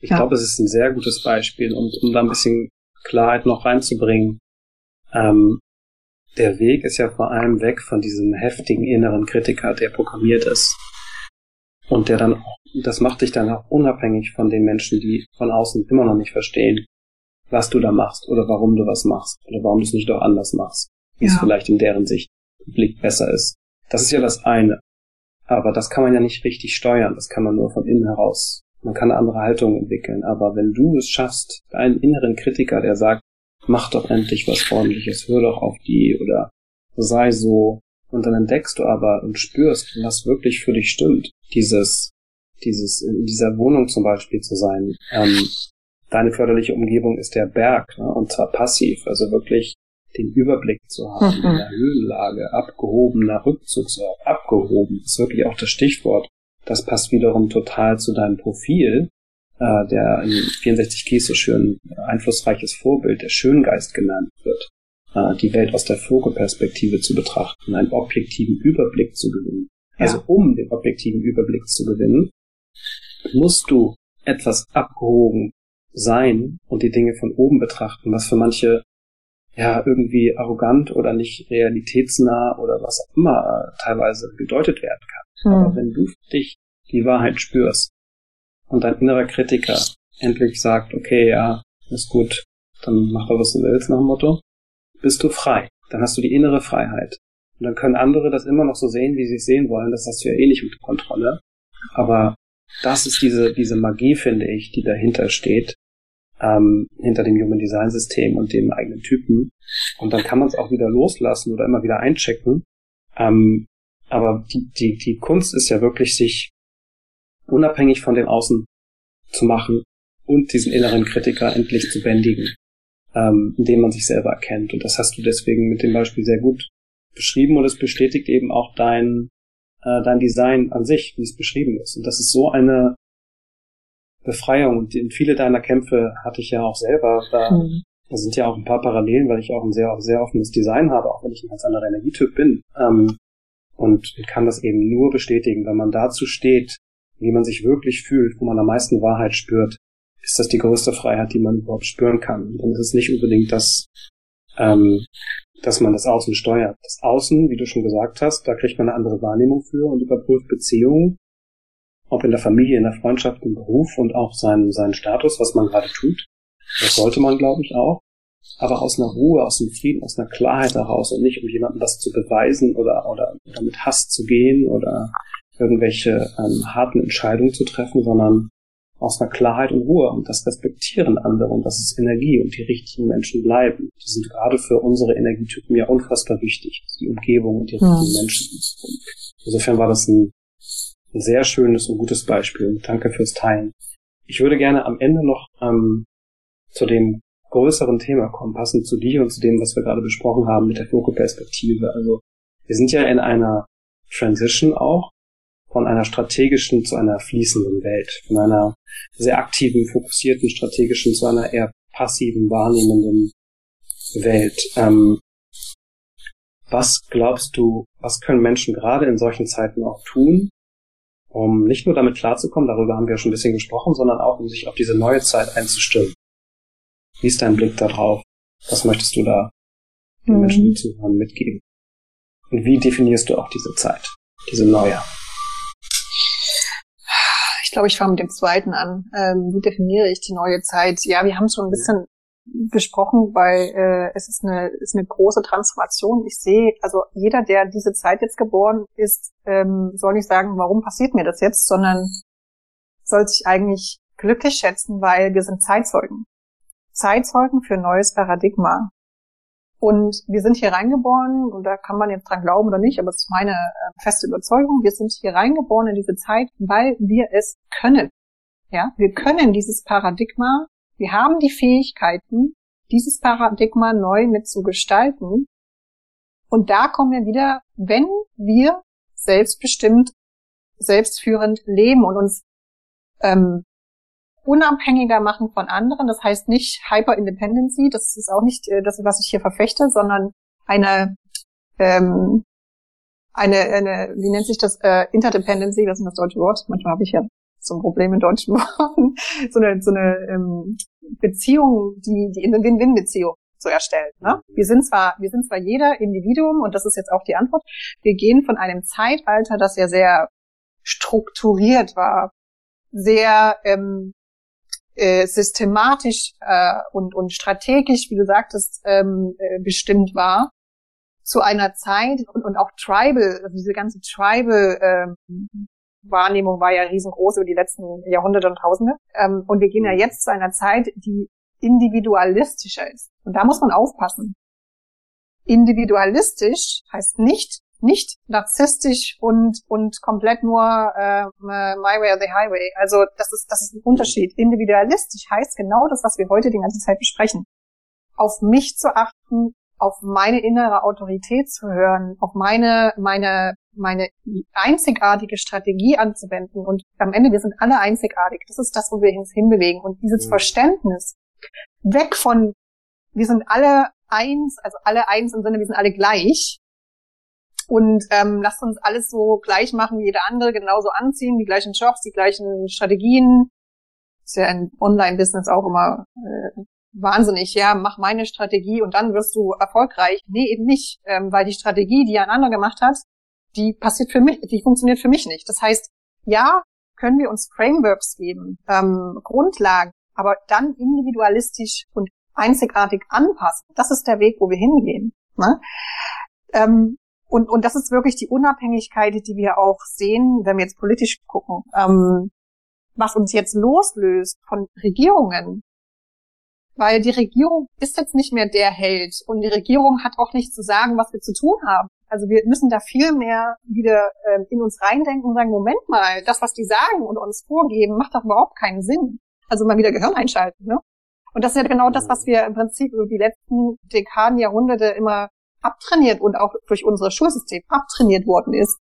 Ich ja. glaube, es ist ein sehr gutes Beispiel und um da ein bisschen Klarheit noch reinzubringen, ähm, der Weg ist ja vor allem weg von diesem heftigen inneren Kritiker, der programmiert ist. Und der dann, das macht dich dann auch unabhängig von den Menschen, die von außen immer noch nicht verstehen, was du da machst oder warum du was machst oder warum du es nicht doch anders machst, wie ja. es vielleicht in deren Sicht Blick besser ist. Das ist ja das eine. Aber das kann man ja nicht richtig steuern. Das kann man nur von innen heraus. Man kann eine andere Haltung entwickeln. Aber wenn du es schaffst, deinen inneren Kritiker, der sagt, mach doch endlich was ordentliches, hör doch auf die oder sei so. Und dann entdeckst du aber und spürst, was wirklich für dich stimmt. Dieses, dieses, in dieser Wohnung zum Beispiel zu sein. Ähm, deine förderliche Umgebung ist der Berg, ne? und zwar passiv, also wirklich den Überblick zu haben mhm. in der Höhenlage, abgehobener Rückzugsort, abgehoben, ist wirklich auch das Stichwort. Das passt wiederum total zu deinem Profil, äh, der in 64 Keys so schön einflussreiches Vorbild, der Schöngeist genannt wird, äh, die Welt aus der Vogelperspektive zu betrachten, einen objektiven Überblick zu gewinnen. Ja. Also um den objektiven Überblick zu gewinnen, musst du etwas abgehoben sein und die Dinge von oben betrachten, was für manche ja irgendwie arrogant oder nicht realitätsnah oder was auch immer äh, teilweise gedeutet werden kann. Mhm. Aber wenn du für dich die Wahrheit spürst und dein innerer Kritiker endlich sagt, okay, ja, ist gut, dann mach doch, was du willst nach dem Motto, bist du frei. Dann hast du die innere Freiheit. Und dann können andere das immer noch so sehen, wie sie es sehen wollen. Das hast du ja eh nicht unter Kontrolle. Aber das ist diese, diese Magie, finde ich, die dahinter steht, ähm, hinter dem Human Design System und dem eigenen Typen. Und dann kann man es auch wieder loslassen oder immer wieder einchecken. Ähm, aber die, die, die Kunst ist ja wirklich, sich unabhängig von dem Außen zu machen und diesen inneren Kritiker endlich zu bändigen, ähm, indem man sich selber erkennt. Und das hast du deswegen mit dem Beispiel sehr gut beschrieben und es bestätigt eben auch dein, äh, dein Design an sich, wie es beschrieben ist. Und das ist so eine Befreiung. Und in viele deiner Kämpfe hatte ich ja auch selber. Da, mhm. da sind ja auch ein paar Parallelen, weil ich auch ein sehr, sehr offenes Design habe, auch wenn ich ein ganz anderer Energietyp bin. Ähm, und kann das eben nur bestätigen, wenn man dazu steht, wie man sich wirklich fühlt, wo man am meisten Wahrheit spürt, ist das die größte Freiheit, die man überhaupt spüren kann. Und dann ist es nicht unbedingt das, ähm, dass man das Außen steuert. Das Außen, wie du schon gesagt hast, da kriegt man eine andere Wahrnehmung für und überprüft Beziehungen ob in der Familie, in der Freundschaft, im Beruf und auch seinen, seinen Status, was man gerade tut. Das sollte man, glaube ich, auch. Aber aus einer Ruhe, aus einem Frieden, aus einer Klarheit heraus und nicht, um jemandem was zu beweisen oder, oder, oder mit Hass zu gehen oder irgendwelche ähm, harten Entscheidungen zu treffen, sondern aus einer Klarheit und Ruhe und das respektieren andere und das ist Energie und die richtigen Menschen bleiben. Die sind gerade für unsere Energietypen ja unfassbar wichtig, die Umgebung und die richtigen ja. Menschen. insofern war das ein ein sehr schönes und gutes Beispiel. Danke fürs Teilen. Ich würde gerne am Ende noch ähm, zu dem größeren Thema kommen, passend zu dir und zu dem, was wir gerade besprochen haben mit der Fokuperspektive. Also wir sind ja in einer Transition auch von einer strategischen zu einer fließenden Welt, von einer sehr aktiven, fokussierten, strategischen zu einer eher passiven, wahrnehmenden Welt. Ähm, was glaubst du, was können Menschen gerade in solchen Zeiten auch tun, um nicht nur damit klarzukommen, darüber haben wir schon ein bisschen gesprochen, sondern auch um sich auf diese neue Zeit einzustimmen. Wie ist dein Blick darauf? Was möchtest du da den mhm. Menschen, die zuhören, mitgeben? Und wie definierst du auch diese Zeit, diese neue? Ich glaube, ich fange mit dem zweiten an. Ähm, wie definiere ich die neue Zeit? Ja, wir haben schon ein bisschen besprochen, weil äh, es ist eine, ist eine große Transformation. Ich sehe, also jeder, der diese Zeit jetzt geboren ist, ähm, soll nicht sagen, warum passiert mir das jetzt, sondern soll sich eigentlich glücklich schätzen, weil wir sind Zeitzeugen. Zeitzeugen für ein neues Paradigma. Und wir sind hier reingeboren, und da kann man jetzt dran glauben oder nicht, aber es ist meine äh, feste Überzeugung, wir sind hier reingeboren in diese Zeit, weil wir es können. Ja, wir können dieses Paradigma wir haben die Fähigkeiten, dieses Paradigma neu mit zu gestalten. Und da kommen wir wieder, wenn wir selbstbestimmt selbstführend leben und uns ähm, unabhängiger machen von anderen. Das heißt nicht Hyper-Independency, das ist auch nicht äh, das, was ich hier verfechte, sondern eine, ähm, eine, eine, wie nennt sich das, äh, Interdependency, das ist das deutsche Wort. Manchmal habe ich ja so ein Problem in deutschen Worten. so eine, so eine ähm, Beziehung, die, die eine Win-Win-Beziehung zu erstellen. Ne? Wir sind zwar, wir sind zwar jeder Individuum und das ist jetzt auch die Antwort. Wir gehen von einem Zeitalter, das ja sehr strukturiert war, sehr ähm, äh, systematisch äh, und, und strategisch, wie du sagtest, ähm, äh, bestimmt war, zu einer Zeit und, und auch Tribal, also diese ganze Tribal ähm, Wahrnehmung war ja riesengroß über die letzten Jahrhunderte und Tausende. Ähm, und wir gehen ja jetzt zu einer Zeit, die individualistischer ist. Und da muss man aufpassen. Individualistisch heißt nicht, nicht narzisstisch und, und komplett nur äh, my way or the highway. Also das ist, das ist ein Unterschied. Individualistisch heißt genau das, was wir heute die ganze Zeit besprechen. Auf mich zu achten, auf meine innere Autorität zu hören, auf meine, meine, meine einzigartige Strategie anzuwenden. Und am Ende, wir sind alle einzigartig. Das ist das, wo wir uns hinbewegen. Und dieses mhm. Verständnis, weg von, wir sind alle eins, also alle eins im Sinne, wir sind alle gleich. Und ähm, lasst uns alles so gleich machen wie jeder andere, genauso anziehen, die gleichen Jobs, die gleichen Strategien. Ist ja ein Online-Business auch immer äh, wahnsinnig, ja, mach meine Strategie und dann wirst du erfolgreich. Nee, eben nicht, ähm, weil die Strategie, die ein anderer gemacht hat, die passiert für mich, die funktioniert für mich nicht. Das heißt, ja, können wir uns Frameworks geben, ähm, Grundlagen, aber dann individualistisch und einzigartig anpassen. Das ist der Weg, wo wir hingehen. Ne? Ähm, und, und das ist wirklich die Unabhängigkeit, die wir auch sehen, wenn wir jetzt politisch gucken. Ähm, was uns jetzt loslöst von Regierungen, weil die Regierung ist jetzt nicht mehr der Held und die Regierung hat auch nichts zu sagen, was wir zu tun haben. Also wir müssen da viel mehr wieder äh, in uns reindenken und sagen, Moment mal, das, was die sagen und uns vorgeben, macht doch überhaupt keinen Sinn. Also mal wieder Gehirn einschalten, ne? Und das ist ja genau das, was wir im Prinzip über die letzten Dekaden, Jahrhunderte immer abtrainiert und auch durch unser Schulsystem abtrainiert worden ist,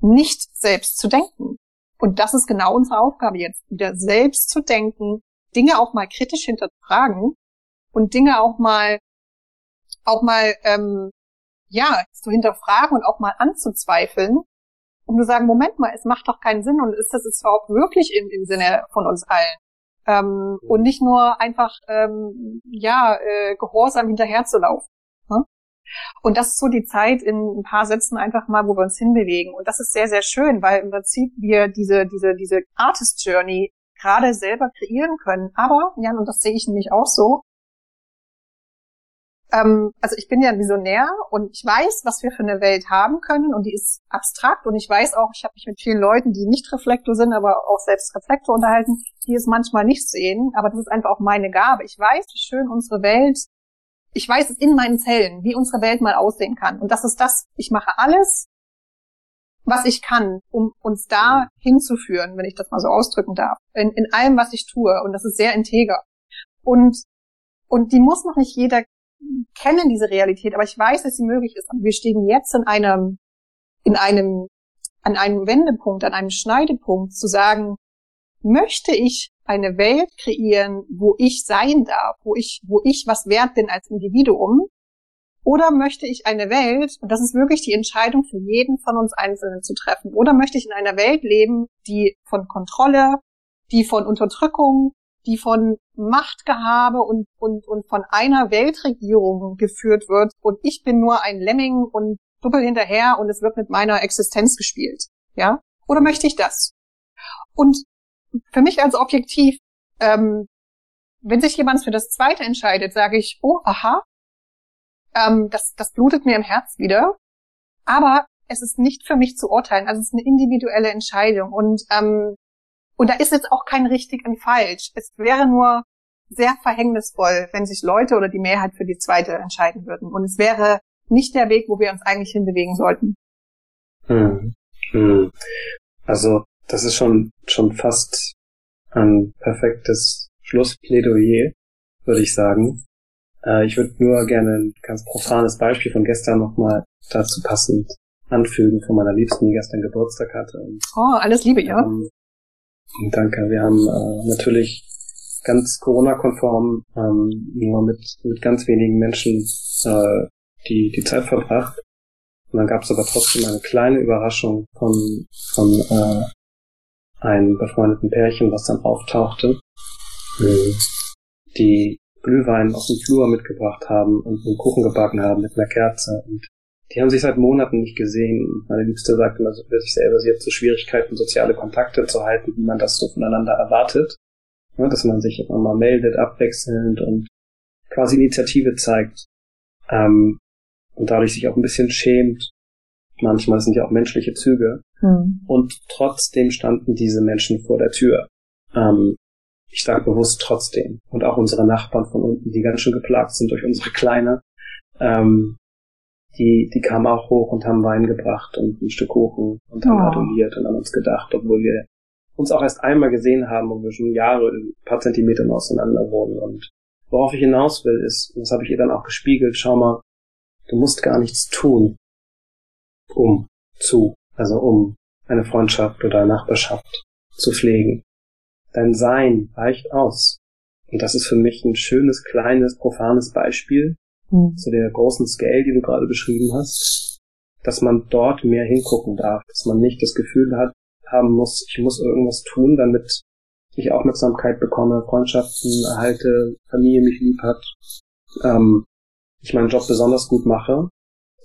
nicht selbst zu denken. Und das ist genau unsere Aufgabe jetzt, wieder selbst zu denken, Dinge auch mal kritisch hinterfragen und Dinge auch mal auch mal ähm, ja zu hinterfragen und auch mal anzuzweifeln, um zu sagen, Moment mal, es macht doch keinen Sinn und ist das jetzt überhaupt wirklich im, im Sinne von uns allen? Ähm, und nicht nur einfach ähm, ja äh, gehorsam hinterherzulaufen. Und das ist so die Zeit in ein paar Sätzen einfach mal, wo wir uns hinbewegen. Und das ist sehr, sehr schön, weil im Prinzip wir diese, diese, diese Artist Journey gerade selber kreieren können. Aber, Jan, und das sehe ich nämlich auch so, ähm, also ich bin ja ein Visionär und ich weiß, was wir für eine Welt haben können und die ist abstrakt und ich weiß auch, ich habe mich mit vielen Leuten, die nicht Reflektor sind, aber auch selbst Reflektor unterhalten, die es manchmal nicht sehen, aber das ist einfach auch meine Gabe. Ich weiß, wie schön unsere Welt, ich weiß es in meinen Zellen, wie unsere Welt mal aussehen kann und das ist das, ich mache alles, was ich kann, um uns da hinzuführen, wenn ich das mal so ausdrücken darf, in, in allem, was ich tue und das ist sehr integer. Und und die muss noch nicht jeder kennen diese Realität, aber ich weiß, dass sie möglich ist. Und wir stehen jetzt in einem, in einem, an einem Wendepunkt, an einem Schneidepunkt, zu sagen, möchte ich eine Welt kreieren, wo ich sein darf, wo ich, wo ich was wert bin als Individuum? Oder möchte ich eine Welt, und das ist wirklich die Entscheidung für jeden von uns Einzelnen zu treffen, oder möchte ich in einer Welt leben, die von Kontrolle, die von Unterdrückung, die von Machtgehabe und, und, und von einer Weltregierung geführt wird und ich bin nur ein Lemming und duppel hinterher und es wird mit meiner Existenz gespielt. Ja? Oder möchte ich das? Und für mich als Objektiv, ähm, wenn sich jemand für das Zweite entscheidet, sage ich, oh, aha, ähm, das, das blutet mir im Herz wieder. Aber es ist nicht für mich zu urteilen. Also es ist eine individuelle Entscheidung. Und ähm, und da ist jetzt auch kein richtig und falsch. Es wäre nur sehr verhängnisvoll, wenn sich Leute oder die Mehrheit für die zweite entscheiden würden. Und es wäre nicht der Weg, wo wir uns eigentlich hinbewegen sollten. Hm. Hm. Also, das ist schon, schon fast ein perfektes Schlussplädoyer, würde ich sagen. Äh, ich würde nur gerne ein ganz profanes Beispiel von gestern nochmal dazu passend anfügen von meiner Liebsten, die gestern Geburtstag hatte. Und, oh, alles Liebe, ja. Ähm, danke. Wir haben äh, natürlich ganz Corona-konform ähm, nur mit, mit ganz wenigen Menschen äh, die, die Zeit verbracht. Und dann gab es aber trotzdem eine kleine Überraschung von, von äh, einem befreundeten Pärchen, was dann auftauchte, die Glühwein aus dem Flur mitgebracht haben und einen Kuchen gebacken haben mit einer Kerze. Und die haben sich seit Monaten nicht gesehen. Meine Liebste sagte immer, für sich selber, sie hat so Schwierigkeiten, soziale Kontakte zu halten, wie man das so voneinander erwartet. Ja, dass man sich immer mal meldet, abwechselnd und quasi Initiative zeigt. Ähm, und dadurch sich auch ein bisschen schämt. Manchmal sind ja auch menschliche Züge. Hm. Und trotzdem standen diese Menschen vor der Tür. Ähm, ich sage bewusst trotzdem. Und auch unsere Nachbarn von unten, die ganz schön geplagt sind durch unsere Kleine, ähm, die, die kamen auch hoch und haben Wein gebracht und ein Stück Kuchen und haben oh. gratuliert und an uns gedacht, obwohl wir uns auch erst einmal gesehen haben, wo wir schon Jahre ein paar Zentimeter auseinander wurden. Und worauf ich hinaus will, ist, und das habe ich ihr dann auch gespiegelt, schau mal, du musst gar nichts tun, um zu, also um eine Freundschaft oder eine Nachbarschaft zu pflegen. Dein Sein reicht aus. Und das ist für mich ein schönes, kleines, profanes Beispiel mhm. zu der großen Scale, die du gerade beschrieben hast, dass man dort mehr hingucken darf, dass man nicht das Gefühl hat, haben muss, ich muss irgendwas tun, damit ich Aufmerksamkeit bekomme, Freundschaften erhalte, Familie mich lieb hat, ähm, ich meinen Job besonders gut mache,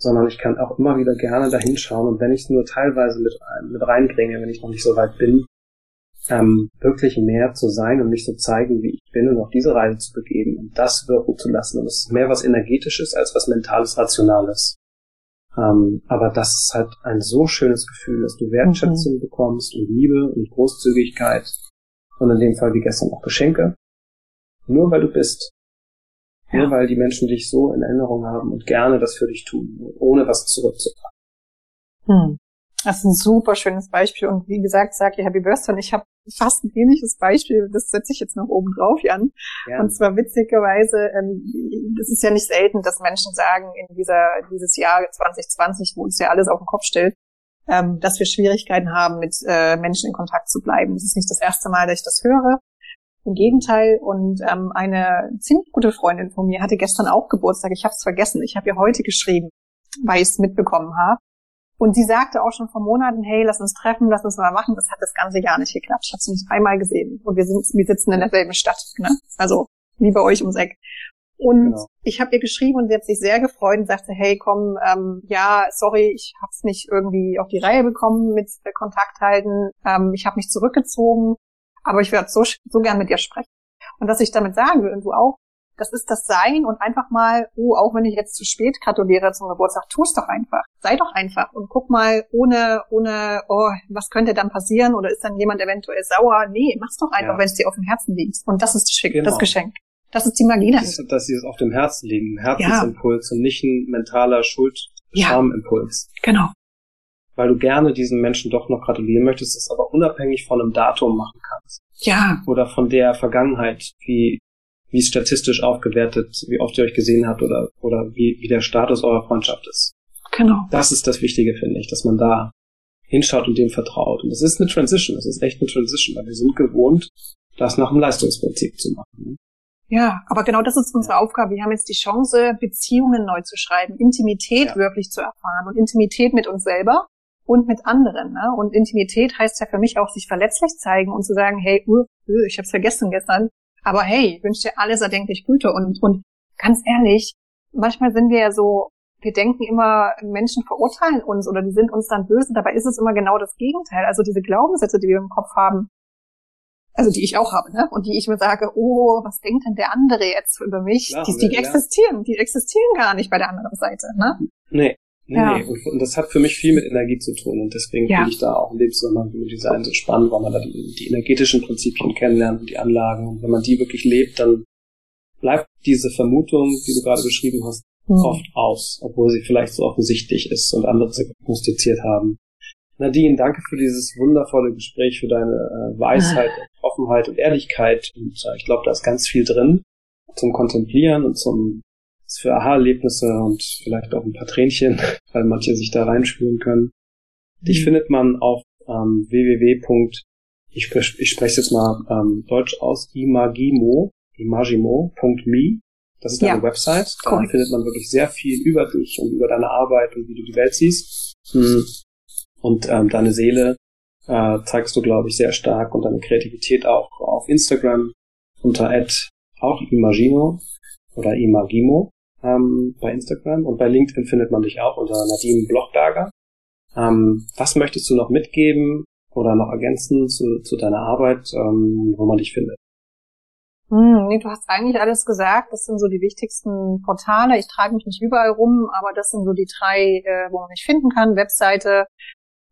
sondern ich kann auch immer wieder gerne dahinschauen und wenn ich es nur teilweise mit, mit reinbringe, wenn ich noch nicht so weit bin, ähm, wirklich mehr zu sein und mich zu zeigen, wie ich bin und auf diese Reise zu begeben und das wirken zu lassen. Und es ist mehr was Energetisches als was Mentales, Rationales. Ähm, aber das ist halt ein so schönes Gefühl, dass du Wertschätzung mhm. bekommst und Liebe und Großzügigkeit und in dem Fall wie gestern auch Geschenke. Nur weil du bist. Nur weil die Menschen dich so in Erinnerung haben und gerne das für dich tun, ohne was zurückzupacken. Hm. Das ist ein super schönes Beispiel. Und wie gesagt, sag ihr Happy Birthday. Und ich habe fast ein ähnliches Beispiel, das setze ich jetzt noch oben drauf, Jan. Ja. Und zwar witzigerweise, ähm, das ist ja nicht selten, dass Menschen sagen, in dieser, dieses Jahr 2020, wo uns ja alles auf den Kopf stellt, ähm, dass wir Schwierigkeiten haben, mit äh, Menschen in Kontakt zu bleiben. Das ist nicht das erste Mal, dass ich das höre. Im Gegenteil. Und ähm, eine ziemlich gute Freundin von mir hatte gestern auch Geburtstag. Ich habe es vergessen. Ich habe ihr heute geschrieben, weil ich es mitbekommen habe. Und sie sagte auch schon vor Monaten, hey, lass uns treffen, lass uns mal machen. Das hat das ganze Jahr nicht geklappt. Ich habe sie nicht einmal gesehen. Und wir, sind, wir sitzen in derselben Stadt. Ne? Also wie bei euch ums Eck. Und genau. ich habe ihr geschrieben und sie hat sich sehr gefreut und sagte, hey, komm, ähm, ja, sorry, ich habe es nicht irgendwie auf die Reihe bekommen mit äh, Kontakt halten. Ähm, ich habe mich zurückgezogen, aber ich werde so, so gern mit dir sprechen. Und was ich damit sagen will, und du auch, das ist das Sein und einfach mal, oh, auch wenn ich jetzt zu spät gratuliere zum Geburtstag, tu es doch einfach. Sei doch einfach und guck mal ohne, ohne, oh, was könnte dann passieren oder ist dann jemand eventuell sauer? Nee, mach's doch einfach, ja. wenn es dir auf dem Herzen liegt. Und das ist das, Schick, genau. das Geschenk. Das ist die Magie dahinter. Das ist, dass sie es auf dem Herzen liegen, ein Herzensimpuls ja. und nicht ein mentaler Schuld-Schamimpuls. Ja, genau. Weil du gerne diesen Menschen doch noch gratulieren möchtest, es aber unabhängig von einem Datum machen kannst. Ja. Oder von der Vergangenheit, wie wie es statistisch aufgewertet, wie oft ihr euch gesehen habt oder, oder wie, wie der Status eurer Freundschaft ist. Genau. Das ist das Wichtige, finde ich, dass man da hinschaut und dem vertraut. Und das ist eine Transition, das ist echt eine Transition, weil wir sind gewohnt, das nach dem Leistungsprinzip zu machen. Ja, aber genau das ist unsere Aufgabe. Wir haben jetzt die Chance, Beziehungen neu zu schreiben, Intimität ja. wirklich zu erfahren und Intimität mit uns selber und mit anderen. Ne? Und Intimität heißt ja für mich auch, sich verletzlich zeigen und zu sagen, hey, uh, uh ich habe es vergessen gestern, aber hey, ich wünsche dir alles erdenklich Gute und, und ganz ehrlich, manchmal sind wir ja so, wir denken immer, Menschen verurteilen uns oder die sind uns dann böse. Dabei ist es immer genau das Gegenteil. Also diese Glaubenssätze, die wir im Kopf haben, also die ich auch habe, ne? Und die ich mir sage, oh, was denkt denn der andere jetzt über mich? Klar, die, die ja. existieren, die existieren gar nicht bei der anderen Seite, ne? Nee. Nee, ja. nee. Und, und, das hat für mich viel mit Energie zu tun. Und deswegen ja. finde ich da auch in dem Zusammenhang mit Design so spannend, weil man da die, die energetischen Prinzipien kennenlernt und die Anlagen. Und wenn man die wirklich lebt, dann bleibt diese Vermutung, die du gerade beschrieben hast, mhm. oft aus, obwohl sie vielleicht so offensichtlich ist und andere sie prognostiziert haben. Nadine, danke für dieses wundervolle Gespräch, für deine äh, Weisheit, ah. Offenheit und Ehrlichkeit. Und äh, ich glaube, da ist ganz viel drin zum Kontemplieren und zum für Aha-Erlebnisse und vielleicht auch ein paar Tränchen, weil manche sich da reinspüren können. Dich mhm. findet man auf ähm, www. Ich, sprech, ich spreche jetzt mal ähm, Deutsch aus, imagimo, imagimo.me. Das ist deine ja, Website. Da cool. findet man wirklich sehr viel über dich und über deine Arbeit und wie du die Welt siehst. Hm. Und ähm, deine Seele äh, zeigst du, glaube ich, sehr stark und deine Kreativität auch auf Instagram unter ad auch imagino oder imagimo ähm, bei Instagram und bei LinkedIn findet man dich auch unter Nadine Blochberger. Ähm, was möchtest du noch mitgeben oder noch ergänzen zu, zu deiner Arbeit, ähm, wo man dich findet? Hm, nee, du hast eigentlich alles gesagt. Das sind so die wichtigsten Portale. Ich trage mich nicht überall rum, aber das sind so die drei, äh, wo man mich finden kann. Webseite,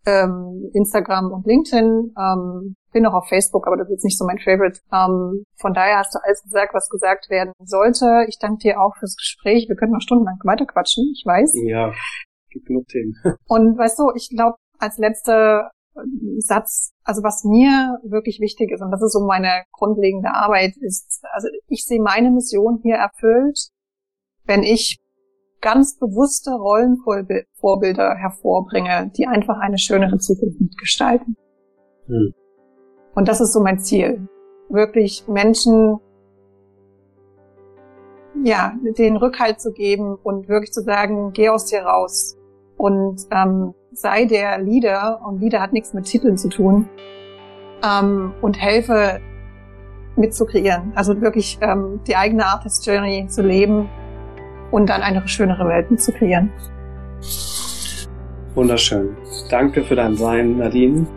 ähm, Instagram und LinkedIn. Ähm, bin auch auf Facebook, aber das ist nicht so mein Favorite. Ähm, von daher hast du alles gesagt, was gesagt werden sollte. Ich danke dir auch fürs Gespräch. Wir können noch stundenlang weiter quatschen, ich weiß. Ja, gibt genug Themen. Und weißt du, ich glaube, als letzter Satz, also was mir wirklich wichtig ist, und das ist so meine grundlegende Arbeit, ist, also ich sehe meine Mission hier erfüllt, wenn ich ganz bewusste Rollenvorbilder hervorbringe, die einfach eine schönere Zukunft mitgestalten. Hm. Und das ist so mein Ziel. Wirklich Menschen, ja, den Rückhalt zu geben und wirklich zu sagen, geh aus dir raus und ähm, sei der Leader. Und Leader hat nichts mit Titeln zu tun. Ähm, und helfe mitzukreieren. Also wirklich ähm, die eigene Artist Journey zu leben und dann eine schönere Welt mitzukreieren. Wunderschön. Danke für dein Sein, Nadine.